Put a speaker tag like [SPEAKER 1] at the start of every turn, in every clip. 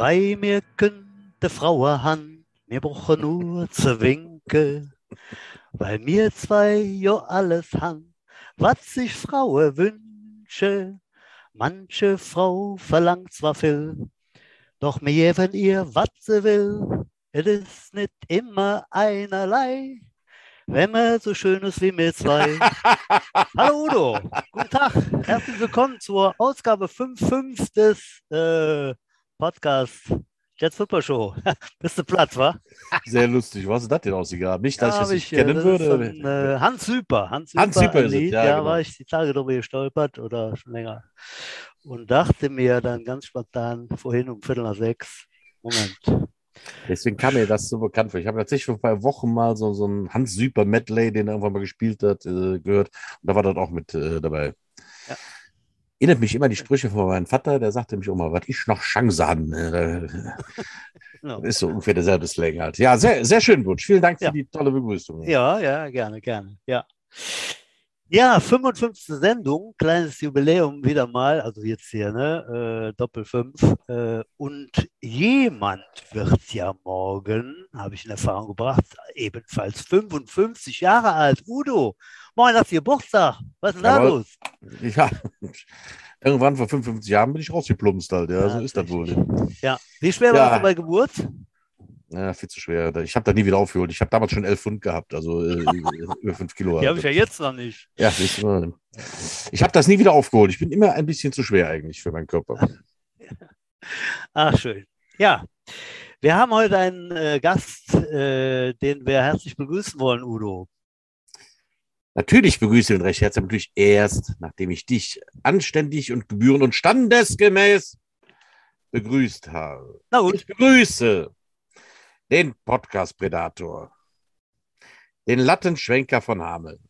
[SPEAKER 1] Zwei, mir könnte Frau han, wir brauchen nur zu winken, weil mir zwei jo alles han, was sich Frauen wünsche. Manche Frau verlangt zwar viel, doch mir, wenn ihr was sie will, es ist nicht immer einerlei, wenn man so schön ist wie wir zwei. Hallo Udo, guten Tag, herzlich willkommen zur Ausgabe 5.5 des äh, Podcasts Jets Football Show. Bist du platt, wa?
[SPEAKER 2] Sehr lustig. Was ist das denn ausgegangen? Nicht, dass
[SPEAKER 1] Ja,
[SPEAKER 2] ich das nicht
[SPEAKER 1] ich, äh,
[SPEAKER 2] kennen
[SPEAKER 1] das
[SPEAKER 2] würde.
[SPEAKER 1] Ein, äh, Hans Süper. Hans Süper,
[SPEAKER 2] Hans Süper
[SPEAKER 1] ein
[SPEAKER 2] ist es,
[SPEAKER 1] Lied.
[SPEAKER 2] ja,
[SPEAKER 1] Ja,
[SPEAKER 2] genau.
[SPEAKER 1] war ich die Tage drüber gestolpert oder schon länger. Und dachte mir dann ganz spontan vorhin um Viertel nach sechs, Moment,
[SPEAKER 2] Deswegen kam mir das so bekannt vor. Ich habe tatsächlich vor ein paar Wochen mal so, so einen Hans Süper Medley, den er irgendwann mal gespielt hat, äh, gehört. Und da war das auch mit äh, dabei.
[SPEAKER 1] Ja.
[SPEAKER 2] Erinnert mich immer an die Sprüche von meinem Vater, der sagte mich mal, was ich noch Chance an. Äh, ist so ungefähr derselbe Slang halt. Ja, sehr, sehr schön, Butch. Vielen Dank für
[SPEAKER 1] Ja.
[SPEAKER 2] die tolle Begrüßung.
[SPEAKER 1] Ja, ja, gerne, gerne. Ja. Ja, 55. Sendung, kleines Jubiläum wieder mal, also jetzt hier, ne, äh, Doppel 5. Äh, und jemand wird ja morgen, habe ich in Erfahrung gebracht, ebenfalls 55 Jahre alt. Udo, morgen hast du Geburtstag. Was ist denn da los?
[SPEAKER 2] Ja, irgendwann vor 55 Jahren bin ich rausgeplumpst halt. Ja,
[SPEAKER 1] Ja,
[SPEAKER 2] so ist das wohl.
[SPEAKER 1] Ja, wie schwer
[SPEAKER 2] Ja.
[SPEAKER 1] warst du bei Geburt?
[SPEAKER 2] Ja, viel zu schwer. Ich habe da nie wieder aufgeholt. Ich habe damals schon 11 Pfund gehabt, also äh, über 5 Kilo.
[SPEAKER 1] Die habe ich ja jetzt noch nicht.
[SPEAKER 2] Ja, mal. Ich habe das nie wieder aufgeholt. Ich bin immer ein bisschen zu schwer eigentlich für meinen Körper.
[SPEAKER 1] Ach, schön. Ja, wir haben heute einen äh, Gast, äh, den wir herzlich begrüßen wollen, Udo.
[SPEAKER 2] Natürlich begrüße ich ihn recht herzlich, natürlich erst, nachdem ich dich anständig und gebührend und standesgemäß begrüßt habe.
[SPEAKER 1] Na gut,
[SPEAKER 2] Ich begrüße den Podcast-Predator, den Lattenschwenker von Hameln,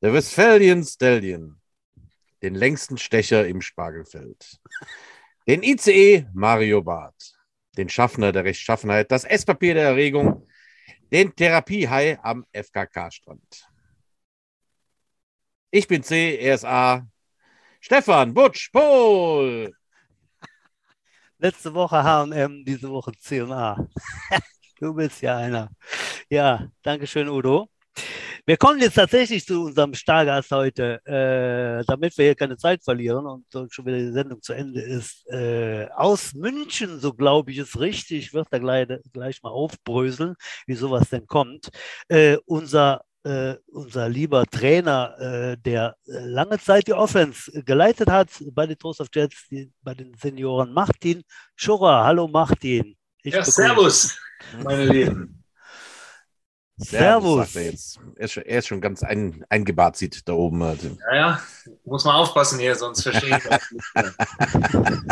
[SPEAKER 2] der Westphalian Stallion, den längsten Stecher im Spargelfeld, den ICE Mario Barth, den Schaffner der Rechtschaffenheit, das Esspapier der Erregung, den Therapiehai am FKK-Strand. Ich bin C, er ist A. Stefan Butsch Pohl.
[SPEAKER 1] Letzte Woche H&M, diese Woche C&A. Du bist ja einer. Ja, danke schön, Udo. Wir kommen jetzt tatsächlich zu unserem Stargast heute, äh, damit wir hier keine Zeit verlieren und schon wieder die Sendung zu Ende ist. Äh, aus München, so glaube ich es richtig, wird er gleich, gleich mal aufbröseln, wie sowas denn kommt. Äh, unser, äh, unser lieber Trainer, äh, der äh, lange Zeit die Offense geleitet hat bei den Toast of Jets, die, bei den Senioren Martin Schurrer. Hallo Martin. Ich
[SPEAKER 3] Ja, servus, meine Lieben.
[SPEAKER 1] Servus.
[SPEAKER 2] sagt er jetzt. Er ist schon, er ist schon ganz ein, eingebart, sieht da oben. Halt.
[SPEAKER 3] Ja, ja, muss man aufpassen hier, sonst verstehe ich das nicht mehr.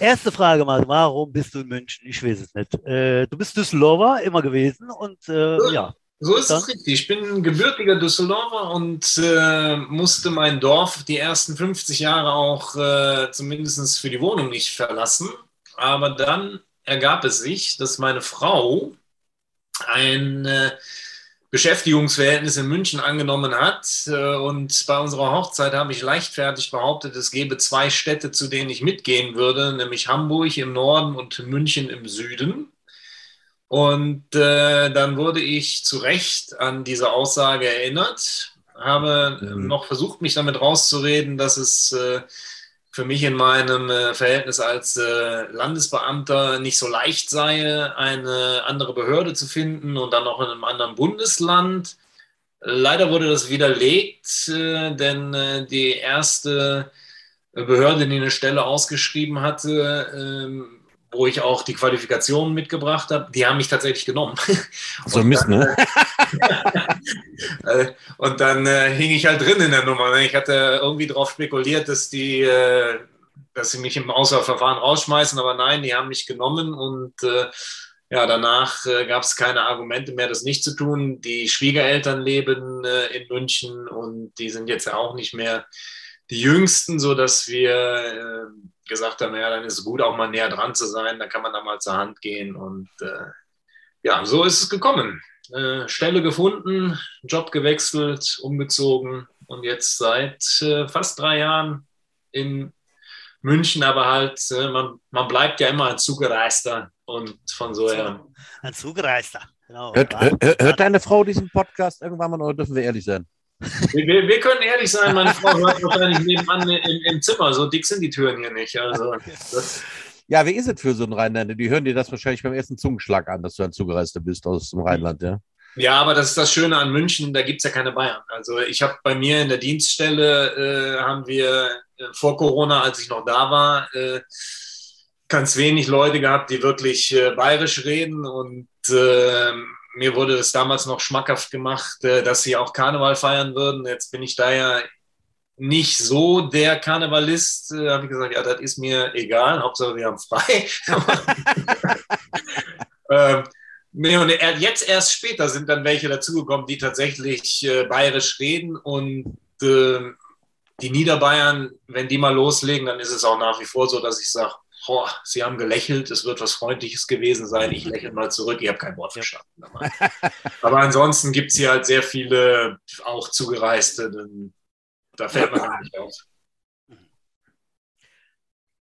[SPEAKER 1] Erste Frage mal, warum bist du in München? Ich weiß es nicht. Äh, du bist Düsseldorfer immer gewesen und äh, ja,
[SPEAKER 3] So ist es richtig. Ich bin gebürtiger Düsseldorfer und äh, musste mein Dorf die ersten 50 Jahre auch äh, zumindest für die Wohnung nicht verlassen. Aber dann ergab es sich, dass meine Frau ein äh, Beschäftigungsverhältnis in München angenommen hat. Äh, und bei unserer Hochzeit habe ich leichtfertig behauptet, es gäbe zwei Städte, zu denen ich mitgehen würde, nämlich Hamburg im Norden und München im Süden. Und äh, dann wurde ich zu Recht an diese Aussage erinnert, habe
[SPEAKER 2] Mhm.
[SPEAKER 3] noch versucht, mich damit rauszureden, dass es äh, für mich in meinem äh, Verhältnis als äh, Landesbeamter nicht so leicht sei, eine andere Behörde zu finden und dann noch in einem anderen Bundesland. Leider wurde das widerlegt, äh, denn äh, die erste Behörde, die eine Stelle ausgeschrieben hatte, ähm, wo ich auch die Qualifikationen mitgebracht habe, die haben mich tatsächlich genommen.
[SPEAKER 2] So ein Mist, ne?
[SPEAKER 3] Äh, Und dann äh, hing ich halt drin in der Nummer. Ne? Ich hatte irgendwie darauf spekuliert, dass die, äh, dass sie mich im Auswahlverfahren rausschmeißen, aber nein, die haben mich genommen und äh, ja, danach äh, gab es keine Argumente mehr, das nicht zu tun. Die Schwiegereltern leben äh, in München und die sind jetzt ja auch nicht mehr die Jüngsten, sodass wir äh, gesagt haben, ja, dann ist es gut, auch mal näher dran zu sein, dann kann man da mal zur Hand gehen und äh, ja, so ist es gekommen. Äh, Stelle gefunden, Job gewechselt, umgezogen und jetzt seit äh, fast drei Jahren in München, aber halt, äh, man, man bleibt ja immer ein Zugereister und von so her.
[SPEAKER 1] Ein Zugereister, genau.
[SPEAKER 2] Hört, hört, hört deine Frau diesen Podcast irgendwann mal oder dürfen wir ehrlich sein?
[SPEAKER 3] Wir, wir können ehrlich sein, meine Frau hört wahrscheinlich nebenan im, im Zimmer. So dick sind die Türen hier nicht. Also,
[SPEAKER 2] Ja, wie ist es für so einen Rheinländer? Die hören dir das wahrscheinlich beim ersten Zungenschlag an, dass du ein Zugereister bist aus dem Rheinland, ja?
[SPEAKER 3] Ja, aber das ist das Schöne an München, da gibt es ja keine Bayern. Also ich habe bei mir in der Dienststelle, äh, haben wir äh, vor Corona, als ich noch da war, äh, ganz wenig Leute gehabt, die wirklich äh, bayerisch reden. Und äh, mir wurde es damals noch schmackhaft gemacht, äh, dass sie auch Karneval feiern würden. Jetzt bin ich da ja nicht so der Karnevalist. Äh, habe ich gesagt, ja, das ist mir egal, Hauptsache wir haben frei. ähm, Nee, und jetzt erst später sind dann welche dazugekommen, die tatsächlich äh, bayerisch reden und äh, die Niederbayern, wenn die mal loslegen, dann ist es auch nach wie vor so, dass ich sage, sie haben gelächelt, es wird was Freundliches gewesen sein, ich lächle mal zurück, ich habe kein Wort verstanden. Dabei. Aber ansonsten gibt es hier halt sehr viele auch Zugereiste, da fällt man gar nicht auf.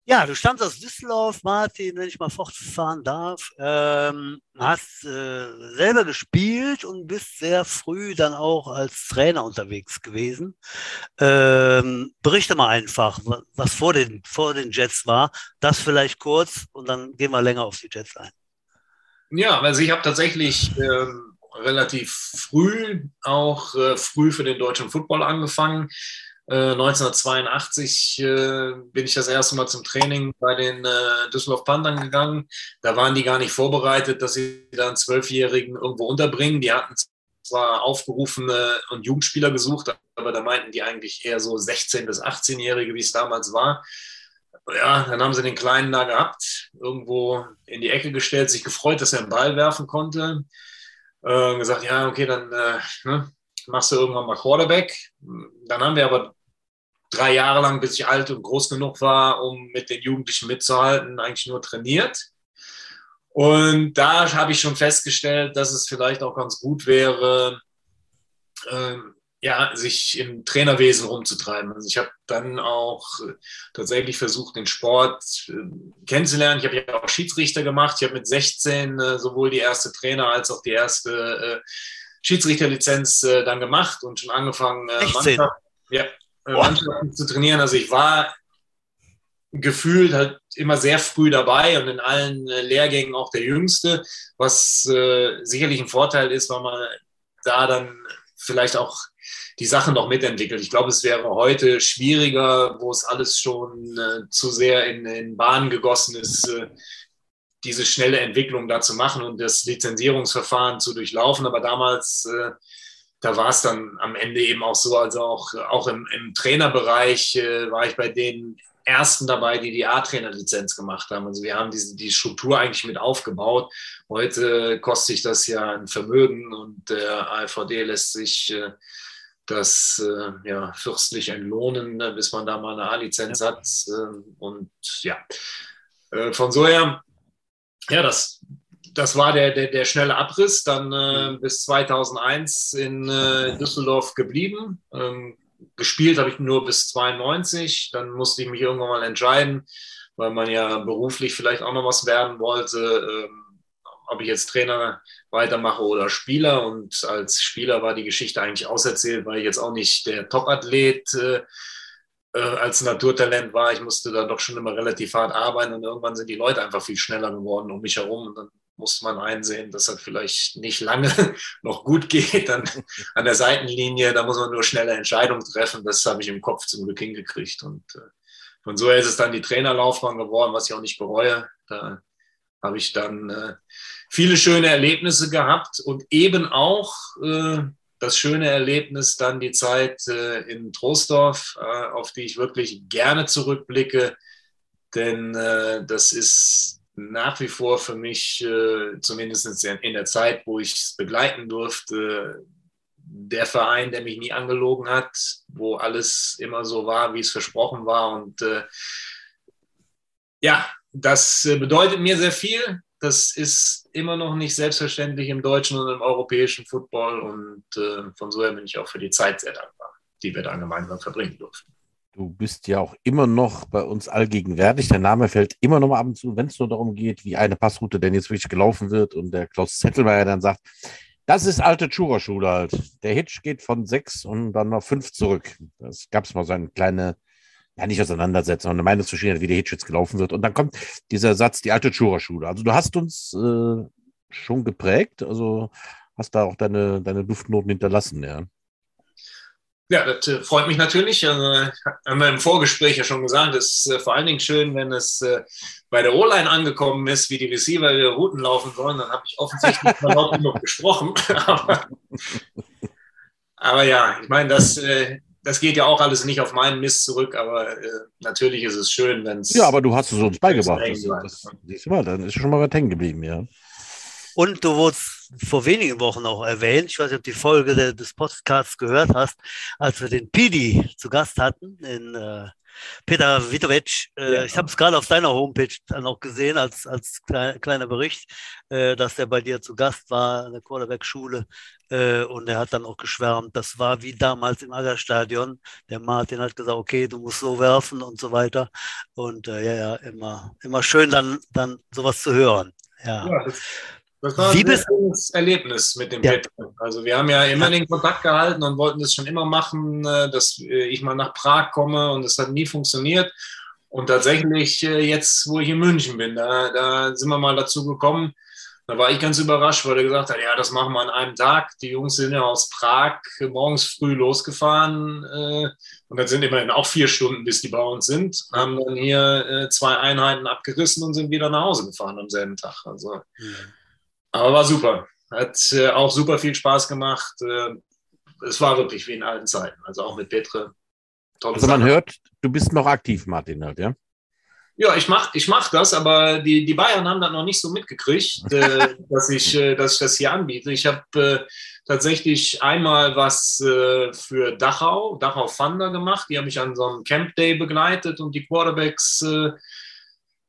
[SPEAKER 1] Ja, du stammst aus Düsseldorf, Martin, wenn ich mal fortfahren darf. Ähm, hast äh, selber gespielt und bist sehr früh dann auch als Trainer unterwegs gewesen. Ähm, berichte mal einfach, was vor den, vor den Jets war. Das vielleicht kurz und dann gehen wir länger auf die Jets ein.
[SPEAKER 3] Ja, also ich habe tatsächlich ähm, relativ früh auch äh, früh für den deutschen Football angefangen. 1982 äh, äh, bin ich das erste Mal zum Training bei den äh, Düsseldorf Panthern gegangen. Da waren die gar nicht vorbereitet, dass sie da einen Zwölfjährigen irgendwo unterbringen. Die hatten zwar aufgerufene und Jugendspieler gesucht, aber da meinten die eigentlich eher so 16- bis 18-Jährige, wie es damals war. Ja, dann haben sie den Kleinen da gehabt, irgendwo in die Ecke gestellt, sich gefreut, dass er einen Ball werfen konnte. Äh, gesagt, ja, okay, dann äh, ne, machst du irgendwann mal Quarterback. Dann haben wir aber drei Jahre lang, bis ich alt und groß genug war, um mit den Jugendlichen mitzuhalten, eigentlich nur trainiert. Und da habe ich schon festgestellt, dass es vielleicht auch ganz gut wäre, ähm, ja, sich im Trainerwesen rumzutreiben. Also ich habe dann auch äh, tatsächlich versucht, den Sport äh, kennenzulernen. Ich habe ja auch Schiedsrichter gemacht. Ich habe mit 16 äh, sowohl die erste Trainer als auch die erste äh, Schiedsrichterlizenz dann gemacht und schon angefangen, äh, Mannschaft, ja, Mannschaften zu trainieren. Also ich war gefühlt halt immer sehr früh dabei und in allen äh, Lehrgängen auch der Jüngste, was äh, sicherlich ein Vorteil ist, weil man da dann vielleicht auch die Sachen noch mitentwickelt. Ich glaube, es wäre heute schwieriger, wo es alles schon äh, zu sehr in, in Bahnen gegossen ist, äh, diese schnelle Entwicklung da zu machen und das Lizenzierungsverfahren zu durchlaufen. Aber damals äh, da war es dann am Ende eben auch so, also auch, auch im, im Trainerbereich äh, war ich bei den ersten dabei, die die A-Trainer-Lizenz gemacht haben. Also wir haben diese, die Struktur eigentlich mit aufgebaut. Heute kostet sich das ja ein Vermögen und der AVD lässt sich äh, das äh, ja, fürstlich entlohnen, ne, bis man da mal eine A-Lizenz ja. hat. Äh, und ja, äh, von so her, ja, das das war der, der, der schnelle Abriss, dann äh, mhm. bis 2001 in äh, Düsseldorf geblieben. Ähm, gespielt habe ich nur bis 92, dann musste ich mich irgendwann mal entscheiden, weil man ja beruflich vielleicht auch noch was werden wollte, ähm, ob ich jetzt Trainer weitermache oder Spieler. Und als Spieler war die Geschichte eigentlich auserzählt, weil ich jetzt auch nicht der Top-Athlet äh, äh, als Naturtalent war. Ich musste da doch schon immer relativ hart arbeiten und irgendwann sind die Leute einfach viel schneller geworden um mich herum. Und dann muss man einsehen, dass das vielleicht nicht lange noch gut geht dann an der Seitenlinie. Da muss man nur schnelle Entscheidungen treffen. Das habe ich im Kopf zum Glück hingekriegt. Und äh, von so ist es dann die Trainerlaufbahn geworden, was ich auch nicht bereue. Da habe ich dann äh, viele schöne Erlebnisse gehabt und eben auch äh, das schöne Erlebnis, dann die Zeit in Troisdorf, auf die ich wirklich gerne zurückblicke. Denn das ist nach wie vor für mich, äh, zumindest in der Zeit, wo ich es begleiten durfte, der Verein, der mich nie angelogen hat, wo alles immer so war, wie es versprochen war. Und äh, ja, das äh, bedeutet mir sehr viel. Das ist immer noch nicht selbstverständlich im deutschen und im europäischen Football. Und äh, von so her bin ich auch für die Zeit sehr dankbar, die wir da gemeinsam verbringen durften.
[SPEAKER 2] Du bist ja auch immer noch bei uns allgegenwärtig. Der Name fällt immer noch mal ab und zu, wenn es nur darum geht, wie eine Passroute denn jetzt wirklich gelaufen wird und der Klaus Zettelmeier dann sagt, das ist alte Chura-Schule halt. Der Hitch geht von sechs und dann noch fünf zurück. Das gab es mal so eine kleine, ja nicht Auseinandersetzung, eine Meinungsverschiedenheit, wie der Hitch jetzt gelaufen wird. Und dann kommt dieser Satz, die alte Chura-Schule. Also du hast uns äh, schon geprägt, also hast da auch deine, deine Duftnoten hinterlassen, ja.
[SPEAKER 3] Ja, das äh, freut mich natürlich. Also, haben wir im Vorgespräch ja schon gesagt, es ist äh, vor allen Dingen schön, wenn es äh, bei der O-Line angekommen ist, wie die Receiver ihre Routen laufen sollen. Dann habe ich offensichtlich mal laut genug gesprochen. aber, aber, ja, ich meine, das, äh, das geht ja auch alles nicht auf meinen Mist zurück, aber äh, natürlich ist es schön, wenn es.
[SPEAKER 2] Ja, aber du hast es uns beigebracht. Das, das, siehst du mal, dann ist schon mal was hängen geblieben, ja.
[SPEAKER 1] Und du wurdest vor wenigen Wochen auch erwähnt, ich weiß nicht, ob du die Folge de, des Podcasts gehört hast, als wir den Pidi zu Gast hatten in äh, Peter Vitovic. Äh, ja. Ich habe es gerade auf deiner Homepage dann auch gesehen als, als kleiner, kleiner Bericht, äh, dass der bei dir zu Gast war in der Quarterback-Schule. Äh, und er hat dann auch geschwärmt, das war wie damals im Aggerstadion. Der Martin hat gesagt, okay, du musst so werfen und so weiter. Und äh, ja, ja, immer, immer schön dann, dann sowas zu hören. Ja. ja
[SPEAKER 3] das war ein sehr schönes Erlebnis mit dem ja. Petro. Also wir haben ja immer den Kontakt gehalten und wollten das schon immer machen, äh, dass äh, ich mal nach Prag komme und es hat nie funktioniert. Und tatsächlich äh, jetzt, wo ich in München bin, da, da sind wir mal dazu gekommen. Da war ich ganz überrascht, weil er gesagt hat, ja, das machen wir an einem Tag. Die Jungs sind ja aus Prag morgens früh losgefahren und dann sind immerhin auch vier Stunden, bis die bei uns sind, haben dann hier zwei Einheiten abgerissen und sind wieder nach Hause gefahren am selben Tag. Also ja. Aber war super. Hat äh, auch super viel Spaß gemacht. Äh, es war wirklich wie in alten Zeiten. Also auch mit Petre.
[SPEAKER 2] Also man Sache. hört, du bist noch aktiv, Martin, halt, ja?
[SPEAKER 3] Ja, ich mach, ich mach das, aber die, die Bayern haben das noch nicht so mitgekriegt, äh, dass, ich, äh, dass ich das hier anbiete. Ich habe äh, tatsächlich einmal was äh, für Dachau, Dachau Thunder gemacht. Die haben mich an so einem Camp Day begleitet und die Quarterbacks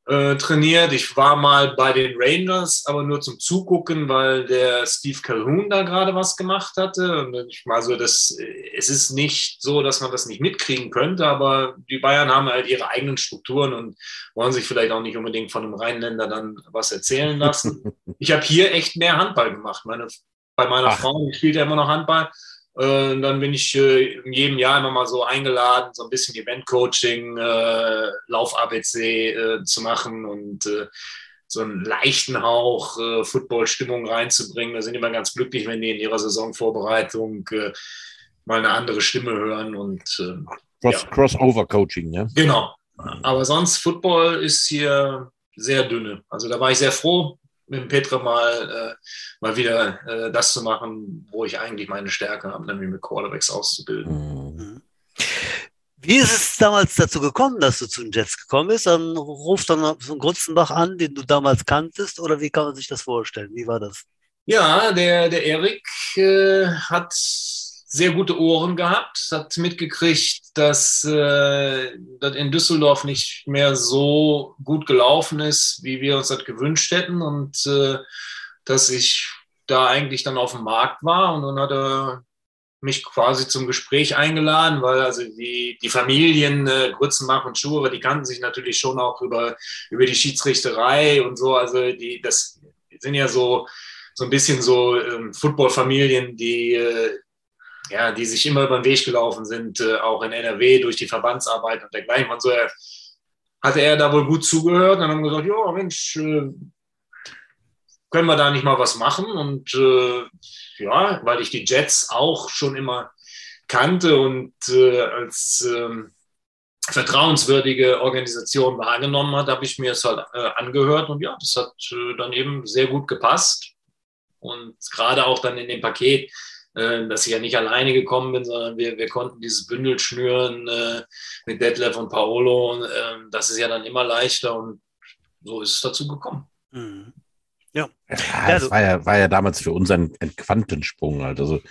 [SPEAKER 3] äh, äh, trainiert. Ich war mal bei den Rangers, aber nur zum Zugucken, weil der Steve Calhoun da gerade was gemacht hatte. Und ich mal so, das, es ist nicht so, dass man das nicht mitkriegen könnte, aber die Bayern haben halt ihre eigenen Strukturen und wollen sich vielleicht auch nicht unbedingt von einem Rheinländer dann was erzählen lassen. ich habe hier echt mehr Handball gemacht. Meine, bei meiner Ach. Frau, spielt ja immer noch Handball. Äh, dann bin ich äh, in jedem Jahr immer mal so eingeladen, so ein bisschen Event-Coaching, äh, Lauf-ABC zu machen und so einen leichten Hauch Football-Stimmung reinzubringen. Da sind immer ganz glücklich, wenn die in ihrer Saisonvorbereitung mal eine andere Stimme hören und
[SPEAKER 2] Cross, ja. Crossover-Coaching, ja.
[SPEAKER 3] Genau. Aber sonst Football ist hier sehr dünne. Also da war ich sehr froh mit dem Petra mal, äh, mal wieder äh, das zu machen, wo ich eigentlich meine Stärke habe, nämlich mit Quarterbacks auszubilden. Mhm.
[SPEAKER 1] Wie ist es damals dazu gekommen, dass du zu den Jets gekommen bist? Dann ruft dann so ein Grutzenbach an, den du damals kanntest, oder wie kann man sich das vorstellen? Wie war das?
[SPEAKER 3] Ja, der, der Erik äh, hat sehr gute Ohren gehabt, hat mitgekriegt, dass äh, das in Düsseldorf nicht mehr so gut gelaufen ist, wie wir uns das gewünscht hätten und äh, dass ich da eigentlich dann auf dem Markt war und dann hat er mich quasi zum Gespräch eingeladen, weil also die, die Familien äh, Grützenbach und Schure, die kannten sich natürlich schon auch über, über die Schiedsrichterei und so. Also die, das sind ja so, so ein bisschen so ähm, Footballfamilien, die äh, ja, die sich immer über den Weg gelaufen sind, äh, auch in NRW durch die Verbandsarbeit und dergleichen. Und so er, hatte er da wohl gut zugehört und dann haben gesagt, ja, Mensch, äh, können wir da nicht mal was machen? Und äh, ja, weil ich die Jets auch schon immer kannte und äh, als ähm, vertrauenswürdige Organisation wahrgenommen hat, habe ich mir es halt äh, angehört und ja, das hat äh, dann eben sehr gut gepasst. Und gerade auch dann in dem Paket, äh, dass ich ja nicht alleine gekommen bin, sondern wir, wir konnten dieses Bündel schnüren äh, mit Detlef und Paolo. Und, äh, das ist ja dann immer leichter und so ist es dazu gekommen. Mhm.
[SPEAKER 2] Ja. ja, das war ja, war ja damals für uns ein, ein Quantensprung. Halt. Also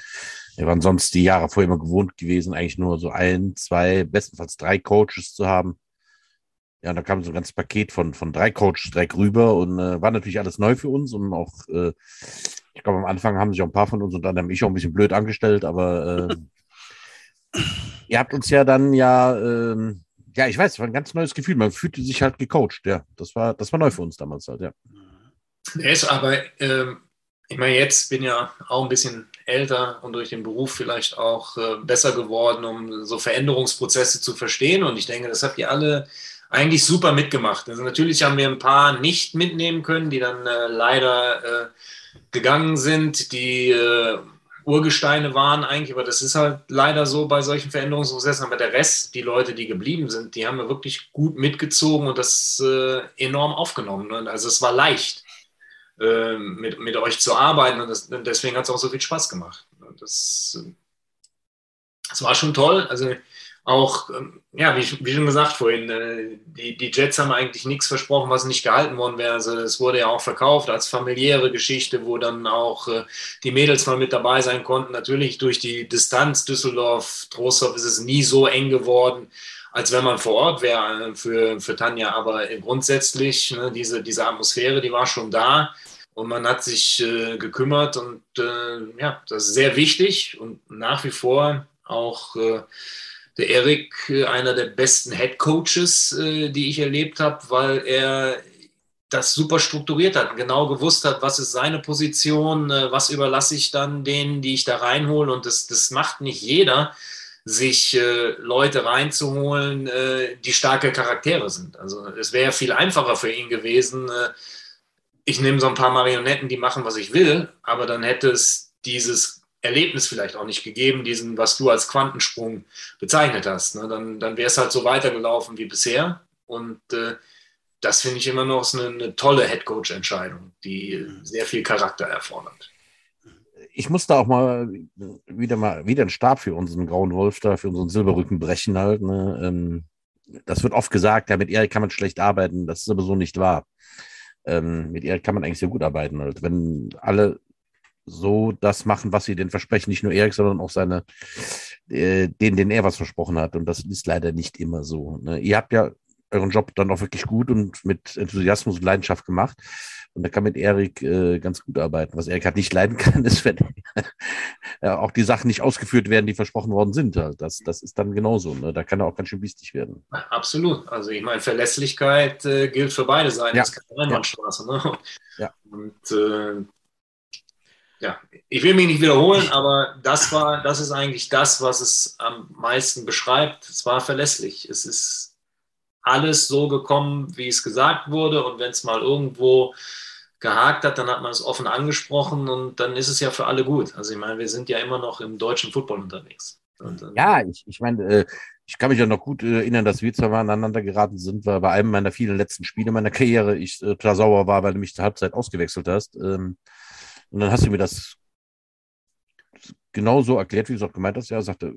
[SPEAKER 2] wir waren sonst die Jahre vorher immer gewohnt gewesen, eigentlich nur so ein, zwei, bestenfalls drei Coaches zu haben. Ja, da kam so ein ganzes Paket von, von drei Coaches direkt rüber und äh, war natürlich alles neu für uns und auch äh, ich glaube, am Anfang haben sich auch ein paar von uns und dann haben ich auch ein bisschen blöd angestellt, aber äh, ihr habt uns ja dann ja, ähm, ja, ich weiß, es war ein ganz neues Gefühl. Man fühlte sich halt gecoacht, ja. Das war, das war neu für uns damals halt, ja.
[SPEAKER 3] Er ist aber, ähm, ich meine, jetzt bin ja auch ein bisschen älter und durch den Beruf vielleicht auch äh, besser geworden, um so Veränderungsprozesse zu verstehen. Und ich denke, das habt ihr alle eigentlich super mitgemacht. Also natürlich haben wir ein paar nicht mitnehmen können, die dann äh, leider äh, gegangen sind, die äh, Urgesteine waren eigentlich, aber das ist halt leider so bei solchen Veränderungsprozessen. Aber der Rest, die Leute, die geblieben sind, die haben wir wirklich gut mitgezogen und das äh, enorm aufgenommen. Ne? Also es war leicht, äh, mit, mit euch zu arbeiten und das, deswegen hat es auch so viel Spaß gemacht. Das, das war schon toll. Also auch, ähm, ja, wie, wie, schon gesagt vorhin, äh, die, die Jets haben eigentlich nichts versprochen, was nicht gehalten worden wäre. Also es wurde ja auch verkauft als familiäre Geschichte, wo dann auch äh, die Mädels mal mit dabei sein konnten. Natürlich durch die Distanz Düsseldorf, Trostorf ist es nie so eng geworden, als wenn man vor Ort wäre äh, für, für Tanja. Aber grundsätzlich, ne, diese, diese Atmosphäre, die war schon da. Und man hat sich äh, gekümmert und äh, ja, das ist sehr wichtig und nach wie vor auch äh, der Erik äh, einer der besten Head Coaches, äh, die ich erlebt habe, weil er das super strukturiert hat, genau gewusst hat, was ist seine Position, äh, was überlasse ich dann denen, die ich da reinhole. Und das, das macht nicht jeder, sich äh, Leute reinzuholen, äh, die starke Charaktere sind. Also es wäre viel einfacher für ihn gewesen. Äh, ich nehme so ein paar Marionetten, die machen, was ich will, aber dann hätte es dieses Erlebnis vielleicht auch nicht gegeben, diesen, was du als Quantensprung bezeichnet hast. Ne? Dann, dann wäre es halt so weitergelaufen wie bisher. Und äh, das finde ich immer noch eine, eine tolle Headcoach-Entscheidung, die mhm. sehr viel Charakter erfordert.
[SPEAKER 2] Ich muss da auch mal wieder mal wieder einen Stab für unseren grauen Wolf da, für unseren Silberrücken brechen halt. Ne? Ähm, das wird oft gesagt, ja, mit Erik kann man schlecht arbeiten. Das ist aber so nicht wahr. Ähm, mit Erik kann man eigentlich sehr gut arbeiten. Halt. Wenn alle so das machen, was sie denn versprechen. Nicht nur Erik, sondern auch seine, äh, den, den er was versprochen hat. Und das ist leider nicht immer so. Ne? Ihr habt ja euren Job dann auch wirklich gut und mit Enthusiasmus und Leidenschaft gemacht. Und da kann mit Erik äh, ganz gut arbeiten. Was Erik halt nicht leiden kann, ist, wenn ja, auch die Sachen nicht ausgeführt werden, die versprochen worden sind. Halt. Das, das ist dann genauso. Ne? Da kann er auch ganz schön biestig werden.
[SPEAKER 3] Absolut. Also ich meine, Verlässlichkeit äh, gilt für beide Seiten. Ja. Das ist keine Einbahnstraße. Ne? Ja. Und äh, ja, ich will mich nicht wiederholen, aber das war, das ist eigentlich das, was es am meisten beschreibt. Es war verlässlich. Es ist alles so gekommen, wie es gesagt wurde. Und wenn es mal irgendwo gehakt hat, dann hat man es offen angesprochen und dann ist es ja für alle gut. Also ich meine, wir sind ja immer noch im deutschen Football unterwegs. Und,
[SPEAKER 2] ja, ich, ich meine, äh, ich kann mich ja noch gut äh, erinnern, dass wir zwar mal aneinander geraten sind, weil bei einem meiner vielen letzten Spiele meiner Karriere ich äh, total sauer war, weil du mich zur Halbzeit ausgewechselt hast. Ähm, und dann hast du mir das genau so erklärt, wie du es auch gemeint hast. Ja, sagte,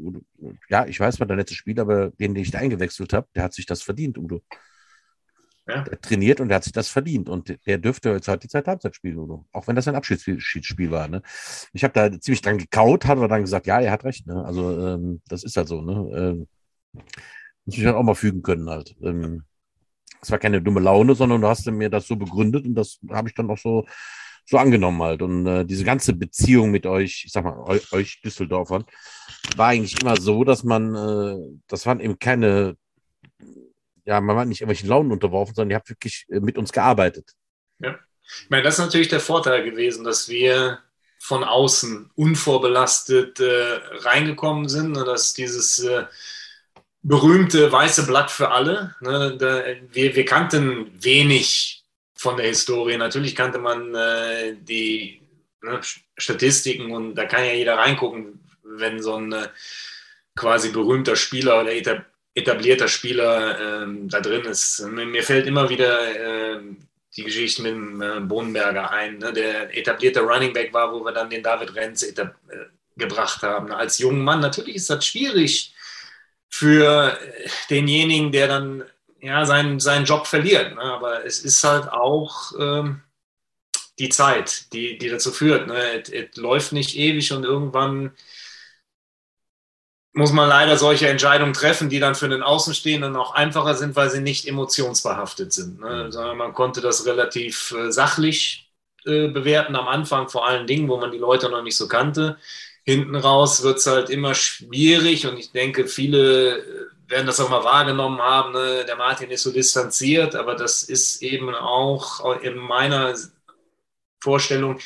[SPEAKER 2] ja, ich weiß, war der letzte Spiel, aber den, den ich da eingewechselt habe, der hat sich das verdient, Udo. Ja. Der trainiert und der hat sich das verdient. Und der dürfte jetzt halt die Zeit Halbzeit spielen, Udo. Auch wenn das ein Abschiedsspiel war. Ne? Ich habe da ziemlich dran gekaut, hat aber dann gesagt, ja, er hat recht. Ne? Also ähm, das ist halt so. Ne? Ähm, muss ich dann auch mal fügen können halt. Ähm, es war keine dumme Laune, sondern du hast mir das so begründet und das habe ich dann auch so so angenommen halt. Und äh, diese ganze Beziehung mit euch, ich sag mal, euch, euch Düsseldorfern, war eigentlich immer so, dass man, äh, das waren eben keine, ja, man war nicht irgendwelchen Launen unterworfen, sondern ihr habt wirklich äh, mit uns gearbeitet.
[SPEAKER 3] Ja. Ich meine, das ist natürlich der Vorteil gewesen, dass wir von außen unvorbelastet äh, reingekommen sind, ne, dass dieses äh, berühmte weiße Blatt für alle, ne, da, wir, wir kannten wenig von der Historie. Natürlich kannte man äh, die ne, Statistiken und da kann ja jeder reingucken, wenn so ein äh, quasi berühmter Spieler oder etablierter Spieler äh, da drin ist. Mir fällt immer wieder äh, die Geschichte mit dem äh, Bohnenberger ein, ne, der etablierte Running Back war, wo wir dann den David Renz äh, gebracht haben. Als junger Mann, natürlich ist das schwierig für denjenigen, der dann ja, seinen, seinen Job verliert. Ne? Aber es ist halt auch ähm, die Zeit, die, die dazu führt. Ne? Es läuft nicht ewig und irgendwann muss man leider solche Entscheidungen treffen, die dann für den Außenstehenden auch einfacher sind, weil sie nicht emotionsbehaftet sind. Ne? Mhm. Sondern man konnte das relativ äh, sachlich äh, bewerten am Anfang, vor allen Dingen, wo man die Leute noch nicht so kannte. hinten raus wird es halt immer schwierig und ich denke, viele äh, werden das auch mal wahrgenommen haben. Ne? Der Martin ist so distanziert, aber das ist eben auch in meiner Vorstellung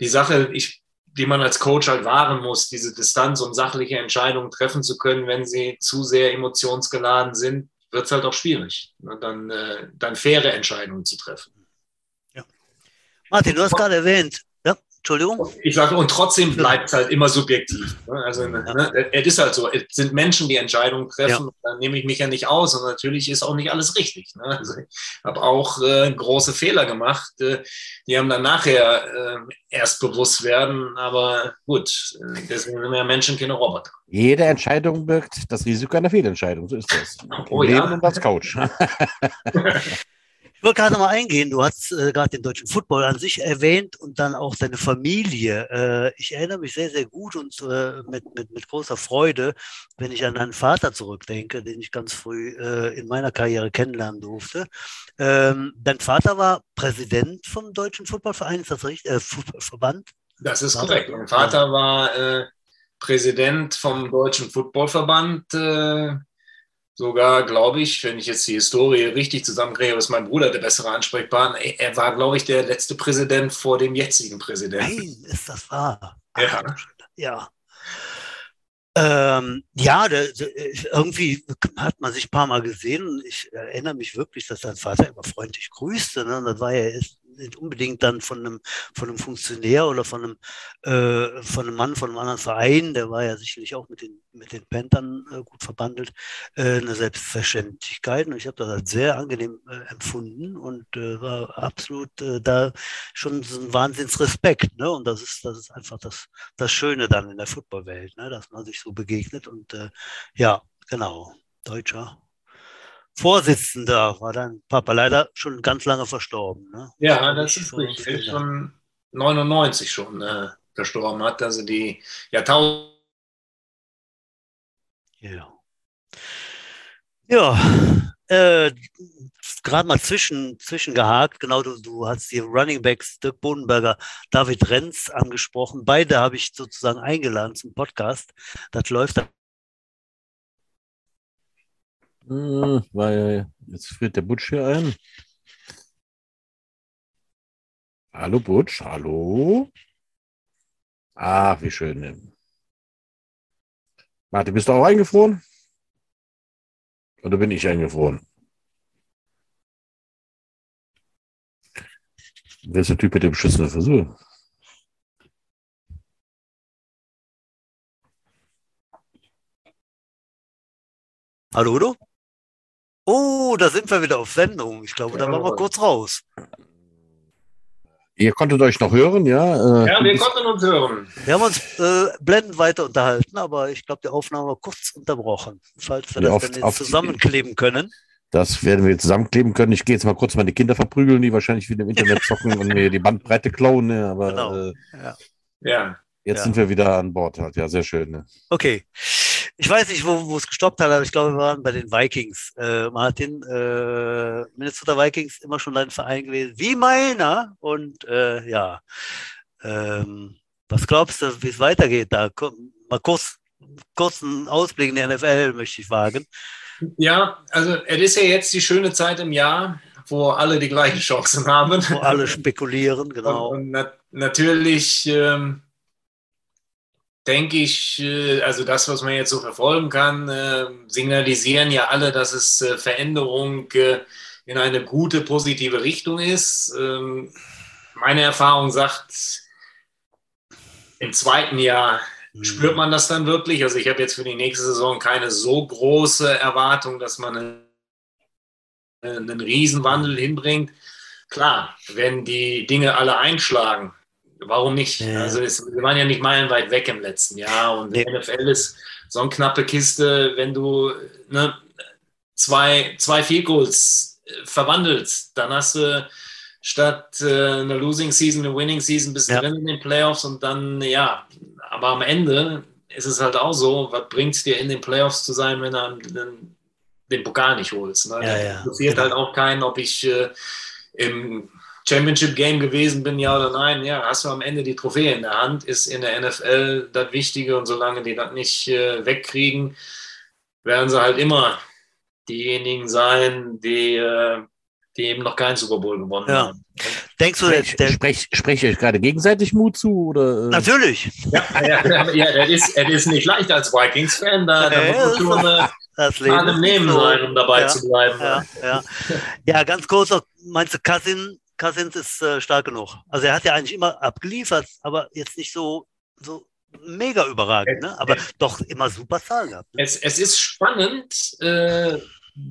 [SPEAKER 3] die Sache, ich, die man als Coach halt wahren muss, diese Distanz, um sachliche Entscheidungen treffen zu können, wenn sie zu sehr emotionsgeladen sind, wird es halt auch schwierig, ne? dann, äh, dann faire Entscheidungen zu treffen.
[SPEAKER 1] Ja. Martin, du hast gerade erwähnt, Entschuldigung?
[SPEAKER 3] Ich sage, und trotzdem bleibt es halt immer subjektiv. Ne? Also, ja. ne, es ist halt so, es sind Menschen, die Entscheidungen treffen. Ja. Da nehme ich mich ja nicht aus. Und natürlich ist auch nicht alles richtig. Ne? Also, ich habe auch äh, große Fehler gemacht. Äh, die haben dann nachher äh, erst bewusst werden. Aber gut, äh, deswegen sind wir Menschen keine Roboter.
[SPEAKER 2] Jede Entscheidung birgt das Risiko einer Fehlentscheidung. So ist das.
[SPEAKER 3] Oh, Leben ja.
[SPEAKER 2] und als Coach.
[SPEAKER 1] Ich wollte gerade mal eingehen, du hast äh, gerade den deutschen Football an sich erwähnt und dann auch deine Familie. Äh, ich erinnere mich sehr, sehr gut und äh, mit, mit, mit großer Freude, wenn ich an deinen Vater zurückdenke, den ich ganz früh äh, in meiner Karriere kennenlernen durfte. Ähm, dein Vater war Präsident vom Deutschen Footballverein, ist das richtig? Äh, Footballverband?
[SPEAKER 3] Das ist korrekt. Mein Vater war äh, Präsident vom Deutschen Footballverband sogar, glaube ich, wenn ich jetzt die Historie richtig zusammenkriege, ist mein Bruder der bessere Ansprechpartner. Er war, glaube ich, der letzte Präsident vor dem jetzigen Präsidenten.
[SPEAKER 1] Nein, ist das wahr?
[SPEAKER 3] Ja.
[SPEAKER 1] Ja. Ähm, ja, der, der, irgendwie hat man sich ein paar Mal gesehen ich erinnere mich wirklich, dass sein Vater immer freundlich grüßte. Ne? Und das war ja nicht unbedingt dann von einem, von einem Funktionär oder von einem, äh, von einem Mann von einem anderen Verein, der war ja sicherlich auch mit den, mit den Panthern äh, gut verbandelt, äh, eine Selbstverständlichkeit. Und ich habe das als sehr angenehm äh, empfunden und äh, war absolut äh, da schon so ein Wahnsinnsrespekt. Ne? Und das ist, das ist einfach das, das Schöne dann in der Footballwelt, ne? dass man sich so begegnet. Und ja, genau, Deutscher Vorsitzender war dein Papa leider schon ganz lange verstorben. Ne?
[SPEAKER 3] Ja, das ist richtig. Schon 99 schon äh, verstorben hat. Also die Jahrtausend.
[SPEAKER 1] Ja. Ja, äh, gerade mal zwischen, zwischengehakt. Genau, du, du hast die Running Backs Dirk Bodenberger, David Renz angesprochen. Beide habe ich sozusagen eingeladen zum Podcast. Das läuft
[SPEAKER 2] weil jetzt friert der Butch hier ein. Hallo Butch, hallo. Ach, wie schön. Martin, bist du auch eingefroren? Oder bin ich eingefroren? Wer ist der Typ mit dem beschissenen Versuch?
[SPEAKER 1] Hallo, Udo? Oh, da sind wir wieder auf Sendung. Ich glaube, da waren wir kurz raus.
[SPEAKER 2] Ihr konntet euch noch hören, ja?
[SPEAKER 3] Äh, ja, wir konnten uns hören.
[SPEAKER 1] Wir haben uns äh, blendend weiter unterhalten, aber ich glaube, die Aufnahme war kurz unterbrochen. Falls wir
[SPEAKER 2] Ja,
[SPEAKER 1] das
[SPEAKER 2] auf-
[SPEAKER 1] dann jetzt zusammenkleben können.
[SPEAKER 2] Das werden wir zusammenkleben können. Ich gehe jetzt mal kurz meine Kinder verprügeln, die wahrscheinlich wieder im Internet zocken und mir die Bandbreite klauen. Ne? Aber
[SPEAKER 1] Genau.
[SPEAKER 2] äh,
[SPEAKER 1] Ja.
[SPEAKER 3] Ja.
[SPEAKER 2] jetzt
[SPEAKER 1] Ja.
[SPEAKER 2] sind wir wieder an Bord halt. Ja, sehr schön. Ne?
[SPEAKER 1] Okay. Ich weiß nicht, wo, wo es gestoppt hat, aber ich glaube, wir waren bei den Vikings. Äh, Martin, äh, Minnesota Vikings immer schon dein Verein gewesen, wie meiner. Und äh, ja, ähm, was glaubst du, wie es weitergeht? Da mal kurz, kurz einen Ausblick in die NFL möchte ich wagen.
[SPEAKER 3] ja, also es ist ja jetzt die schöne Zeit im Jahr, wo alle die gleichen Chancen haben.
[SPEAKER 1] Wo alle spekulieren, genau.
[SPEAKER 3] Und, und nat natürlich ähm, denke ich, äh, also das, was man jetzt so verfolgen kann, äh, signalisieren ja alle, dass es äh, Veränderung äh, in eine gute, positive Richtung ist. Ähm, meine Erfahrung sagt, im zweiten Jahr spürt man das dann wirklich. Also ich habe jetzt für die nächste Saison keine so große Erwartung, dass man einen Riesenwandel hinbringt. Klar, wenn die Dinge alle einschlagen, warum nicht?
[SPEAKER 1] Ja.
[SPEAKER 3] Also es, wir waren ja nicht meilenweit weg im letzten Jahr und die NFL ist so eine knappe Kiste, wenn du ne, zwei, zwei Field Goals äh, verwandelst, dann hast du statt äh, einer Losing Season eine Winning Season bist
[SPEAKER 1] Ja.
[SPEAKER 3] drin in den Playoffs und dann, ja, aber am Ende ist es halt auch so, was bringt es dir in den Playoffs zu sein, wenn du den, den Pokal nicht holst? Ne?
[SPEAKER 1] Ja, ja,
[SPEAKER 3] interessiert
[SPEAKER 1] genau.
[SPEAKER 3] halt auch keinen, ob ich äh, im Championship Game gewesen bin, ja oder nein, ja, hast du am Ende die Trophäe in der Hand, ist in der NFL das Wichtige und solange die das nicht äh, wegkriegen, werden sie halt immer diejenigen sein, die, äh, die eben noch keinen Super Bowl gewonnen
[SPEAKER 1] Ja.
[SPEAKER 3] haben.
[SPEAKER 1] Denkst du, der, der,
[SPEAKER 2] Sprech, spreche ich gerade gegenseitig Mut zu? Oder, äh?
[SPEAKER 1] natürlich,
[SPEAKER 3] Ja, ja, ja, das, ist, das ist nicht leicht als Vikings-Fan, da, da
[SPEAKER 1] Ja,
[SPEAKER 3] muss man schon äh,
[SPEAKER 1] das Leben
[SPEAKER 3] Nehmen sein, um dabei
[SPEAKER 1] Ja,
[SPEAKER 3] zu bleiben.
[SPEAKER 1] Ja, ja. ja, ganz kurz noch, meinst du, Cousin, Cousins ist äh, stark genug? Also er hat ja eigentlich immer abgeliefert, aber jetzt nicht so, so mega überragend, ne? aber doch immer super Zahlen gehabt. Ne?
[SPEAKER 3] Es, es ist spannend, äh,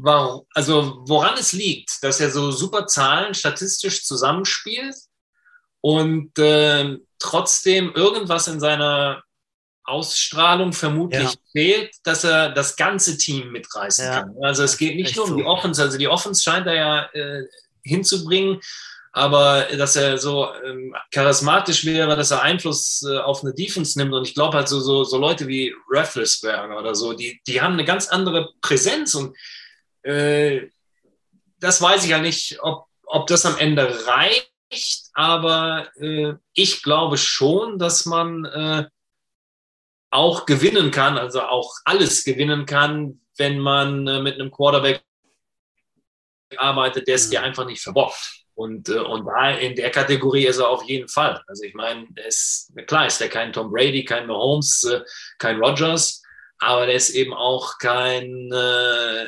[SPEAKER 3] warum, also woran es liegt, dass er so super Zahlen statistisch zusammenspielt und äh, trotzdem irgendwas in seiner Ausstrahlung vermutlich
[SPEAKER 1] Ja.
[SPEAKER 3] fehlt, dass er das ganze Team mitreißen
[SPEAKER 1] Ja.
[SPEAKER 3] kann. Also es geht nicht nur um
[SPEAKER 1] so.
[SPEAKER 3] die Offense, also die Offense scheint er ja äh, hinzubringen, aber dass er so ähm, charismatisch wäre, dass er Einfluss äh, auf eine Defense nimmt. Und ich glaube halt so, so, so Leute wie Rafflesberger oder so, die, die haben eine ganz andere Präsenz und äh, das weiß ich ja nicht, ob, ob das am Ende reicht, aber äh, ich glaube schon, dass man äh, auch gewinnen kann, also auch alles gewinnen kann, wenn man äh, mit einem Quarterback arbeitet, der es
[SPEAKER 1] Mhm.
[SPEAKER 3] dir einfach nicht verbockt. Und, äh, und da in der Kategorie ist er auf jeden Fall. Also ich meine, ist, klar ist der kein Tom Brady, kein Mahomes, äh, kein Rogers, aber der ist eben auch kein äh,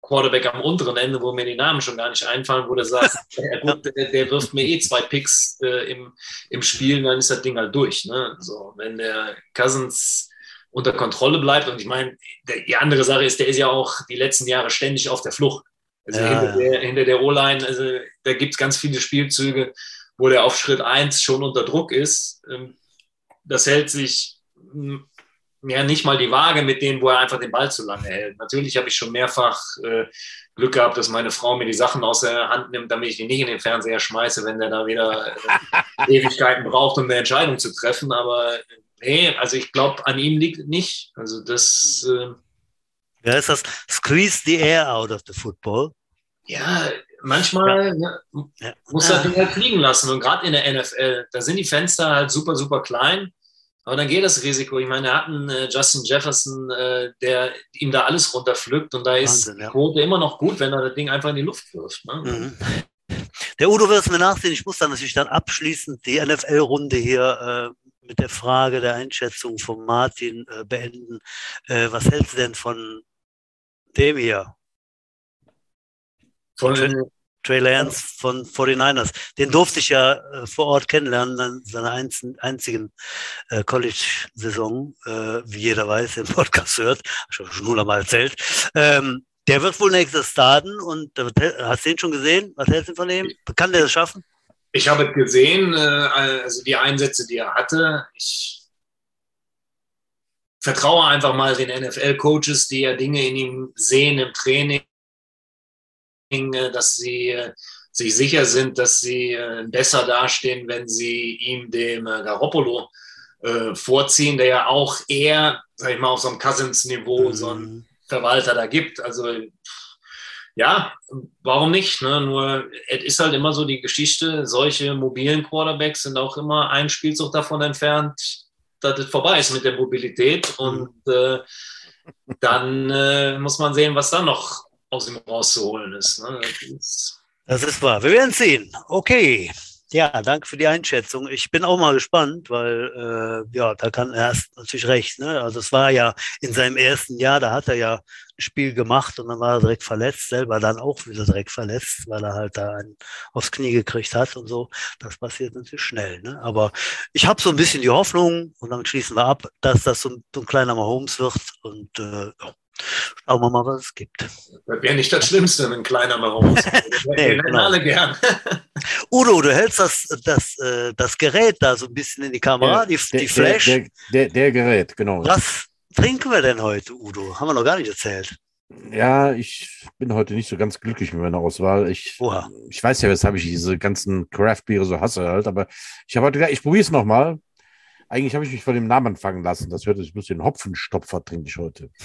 [SPEAKER 3] Quarterback am unteren Ende, wo mir die Namen schon gar nicht einfallen, wo du sagst, ja, gut, der, der wirft mir eh zwei Picks äh, im, im Spiel, dann ist das Ding halt durch. Ne? So, wenn der Cousins unter Kontrolle bleibt und ich meine, die andere Sache ist, der ist ja auch die letzten Jahre ständig auf der Flucht. Also
[SPEAKER 1] Ja,
[SPEAKER 3] hinter,
[SPEAKER 1] ja.
[SPEAKER 3] Der, hinter der O-Line, also da gibt es ganz viele Spielzüge, wo der auf Schritt 1 schon unter Druck ist. Ähm, Das hält sich mm, ja nicht mal die Waage mit denen, wo er einfach den Ball zu lange hält. Natürlich habe ich schon mehrfach äh, Glück gehabt, dass meine Frau mir die Sachen aus der Hand nimmt, damit ich die nicht in den Fernseher schmeiße, wenn der da wieder äh, Ewigkeiten braucht, um eine Entscheidung zu treffen. Aber äh, nee, also ich glaube, an ihm liegt nicht. Also das, äh,
[SPEAKER 1] Ja, ist das Squeeze the air out of the football?
[SPEAKER 3] ja, manchmal ne,
[SPEAKER 1] Ja.
[SPEAKER 3] muss das
[SPEAKER 1] Ah.
[SPEAKER 3] Ding halt fliegen lassen. Und gerade in der NFL, da sind die Fenster halt super, super klein. Aber dann geht das Risiko. Ich meine, er hat einen äh, Justin Jefferson, äh, der ihm da alles runterpflückt. Und da ist
[SPEAKER 1] Wahnsinn, ja.
[SPEAKER 3] die Quote immer noch gut, wenn er das Ding einfach in die Luft wirft. Ne?
[SPEAKER 1] Mhm. Der Udo wird es mir nachsehen. Ich muss dann natürlich dann abschließend die NFL-Runde hier äh, mit der Frage der Einschätzung von Martin äh, beenden. Äh, was hältst du denn von dem hier?
[SPEAKER 3] Von,
[SPEAKER 1] Trey Lance von 49ers. Den durfte ich ja äh, vor Ort kennenlernen, in seiner einz einzigen äh, College-Saison, äh, wie jeder weiß, den Podcast hört, schon schon hundertmal erzählt. Ähm, der wird wohl nächstes starten und äh, hast du den schon gesehen? Was hältst du von dem? Kann der das schaffen?
[SPEAKER 3] Ich habe es gesehen, äh, also die Einsätze, die er hatte. Ich vertraue einfach mal den NFL-Coaches, die ja Dinge in ihm sehen im Training, äh, dass sie äh, sich sicher sind, dass sie äh, besser dastehen, wenn sie ihm dem Garoppolo vorziehen, der ja auch eher, sag ich mal, auf so einem Cousins-Niveau so ein
[SPEAKER 1] Mhm.
[SPEAKER 3] Verwalter da gibt. Also ja, warum nicht? Ne? Nur es ist halt immer so die Geschichte, solche mobilen Quarterbacks sind auch immer ein Spielzug davon entfernt, dass es vorbei ist mit der Mobilität. Und äh, dann äh, muss man sehen, was da noch aus ihm rauszuholen ist. Ne? Das ist
[SPEAKER 1] Das ist wahr. Wir werden sehen. Okay. Ja, danke für die Einschätzung. Ich bin auch mal gespannt, weil äh, ja, da kann er hast natürlich recht. Ne? Also es war ja in seinem ersten Jahr, da hat er ja ein Spiel gemacht und dann war er direkt verletzt, selber dann auch wieder direkt verletzt, weil er halt da einen aufs Knie gekriegt hat und so. Das passiert natürlich schnell. Ne? Aber ich habe so ein bisschen die Hoffnung und dann schließen wir ab, dass das so ein, so ein kleiner Mahomes wird und äh, schauen wir mal, was es gibt.
[SPEAKER 3] das wäre nicht das Schlimmste, ein kleiner Mahomes.
[SPEAKER 1] Nee,
[SPEAKER 3] Wir nennen
[SPEAKER 1] genau.
[SPEAKER 3] alle gern.
[SPEAKER 1] Udo, du hältst das, das, äh, das Gerät da so ein bisschen in die Kamera, die,
[SPEAKER 2] der,
[SPEAKER 1] die Flash.
[SPEAKER 2] Der, der, der Gerät, genau.
[SPEAKER 1] Was trinken wir denn heute, Udo? Haben wir noch gar nicht erzählt.
[SPEAKER 2] Ja, ich bin heute nicht so ganz glücklich mit meiner Auswahl. Ich,
[SPEAKER 1] Oha.
[SPEAKER 2] ich weiß ja, weshalb ich diese ganzen Craft-Biere so hasse halt, aber ich habe heute gedacht, ich probiere es nochmal. Eigentlich habe ich mich von dem Namen anfangen lassen. Das hört sich ein bisschen Hopfenstopfer trinke ich heute.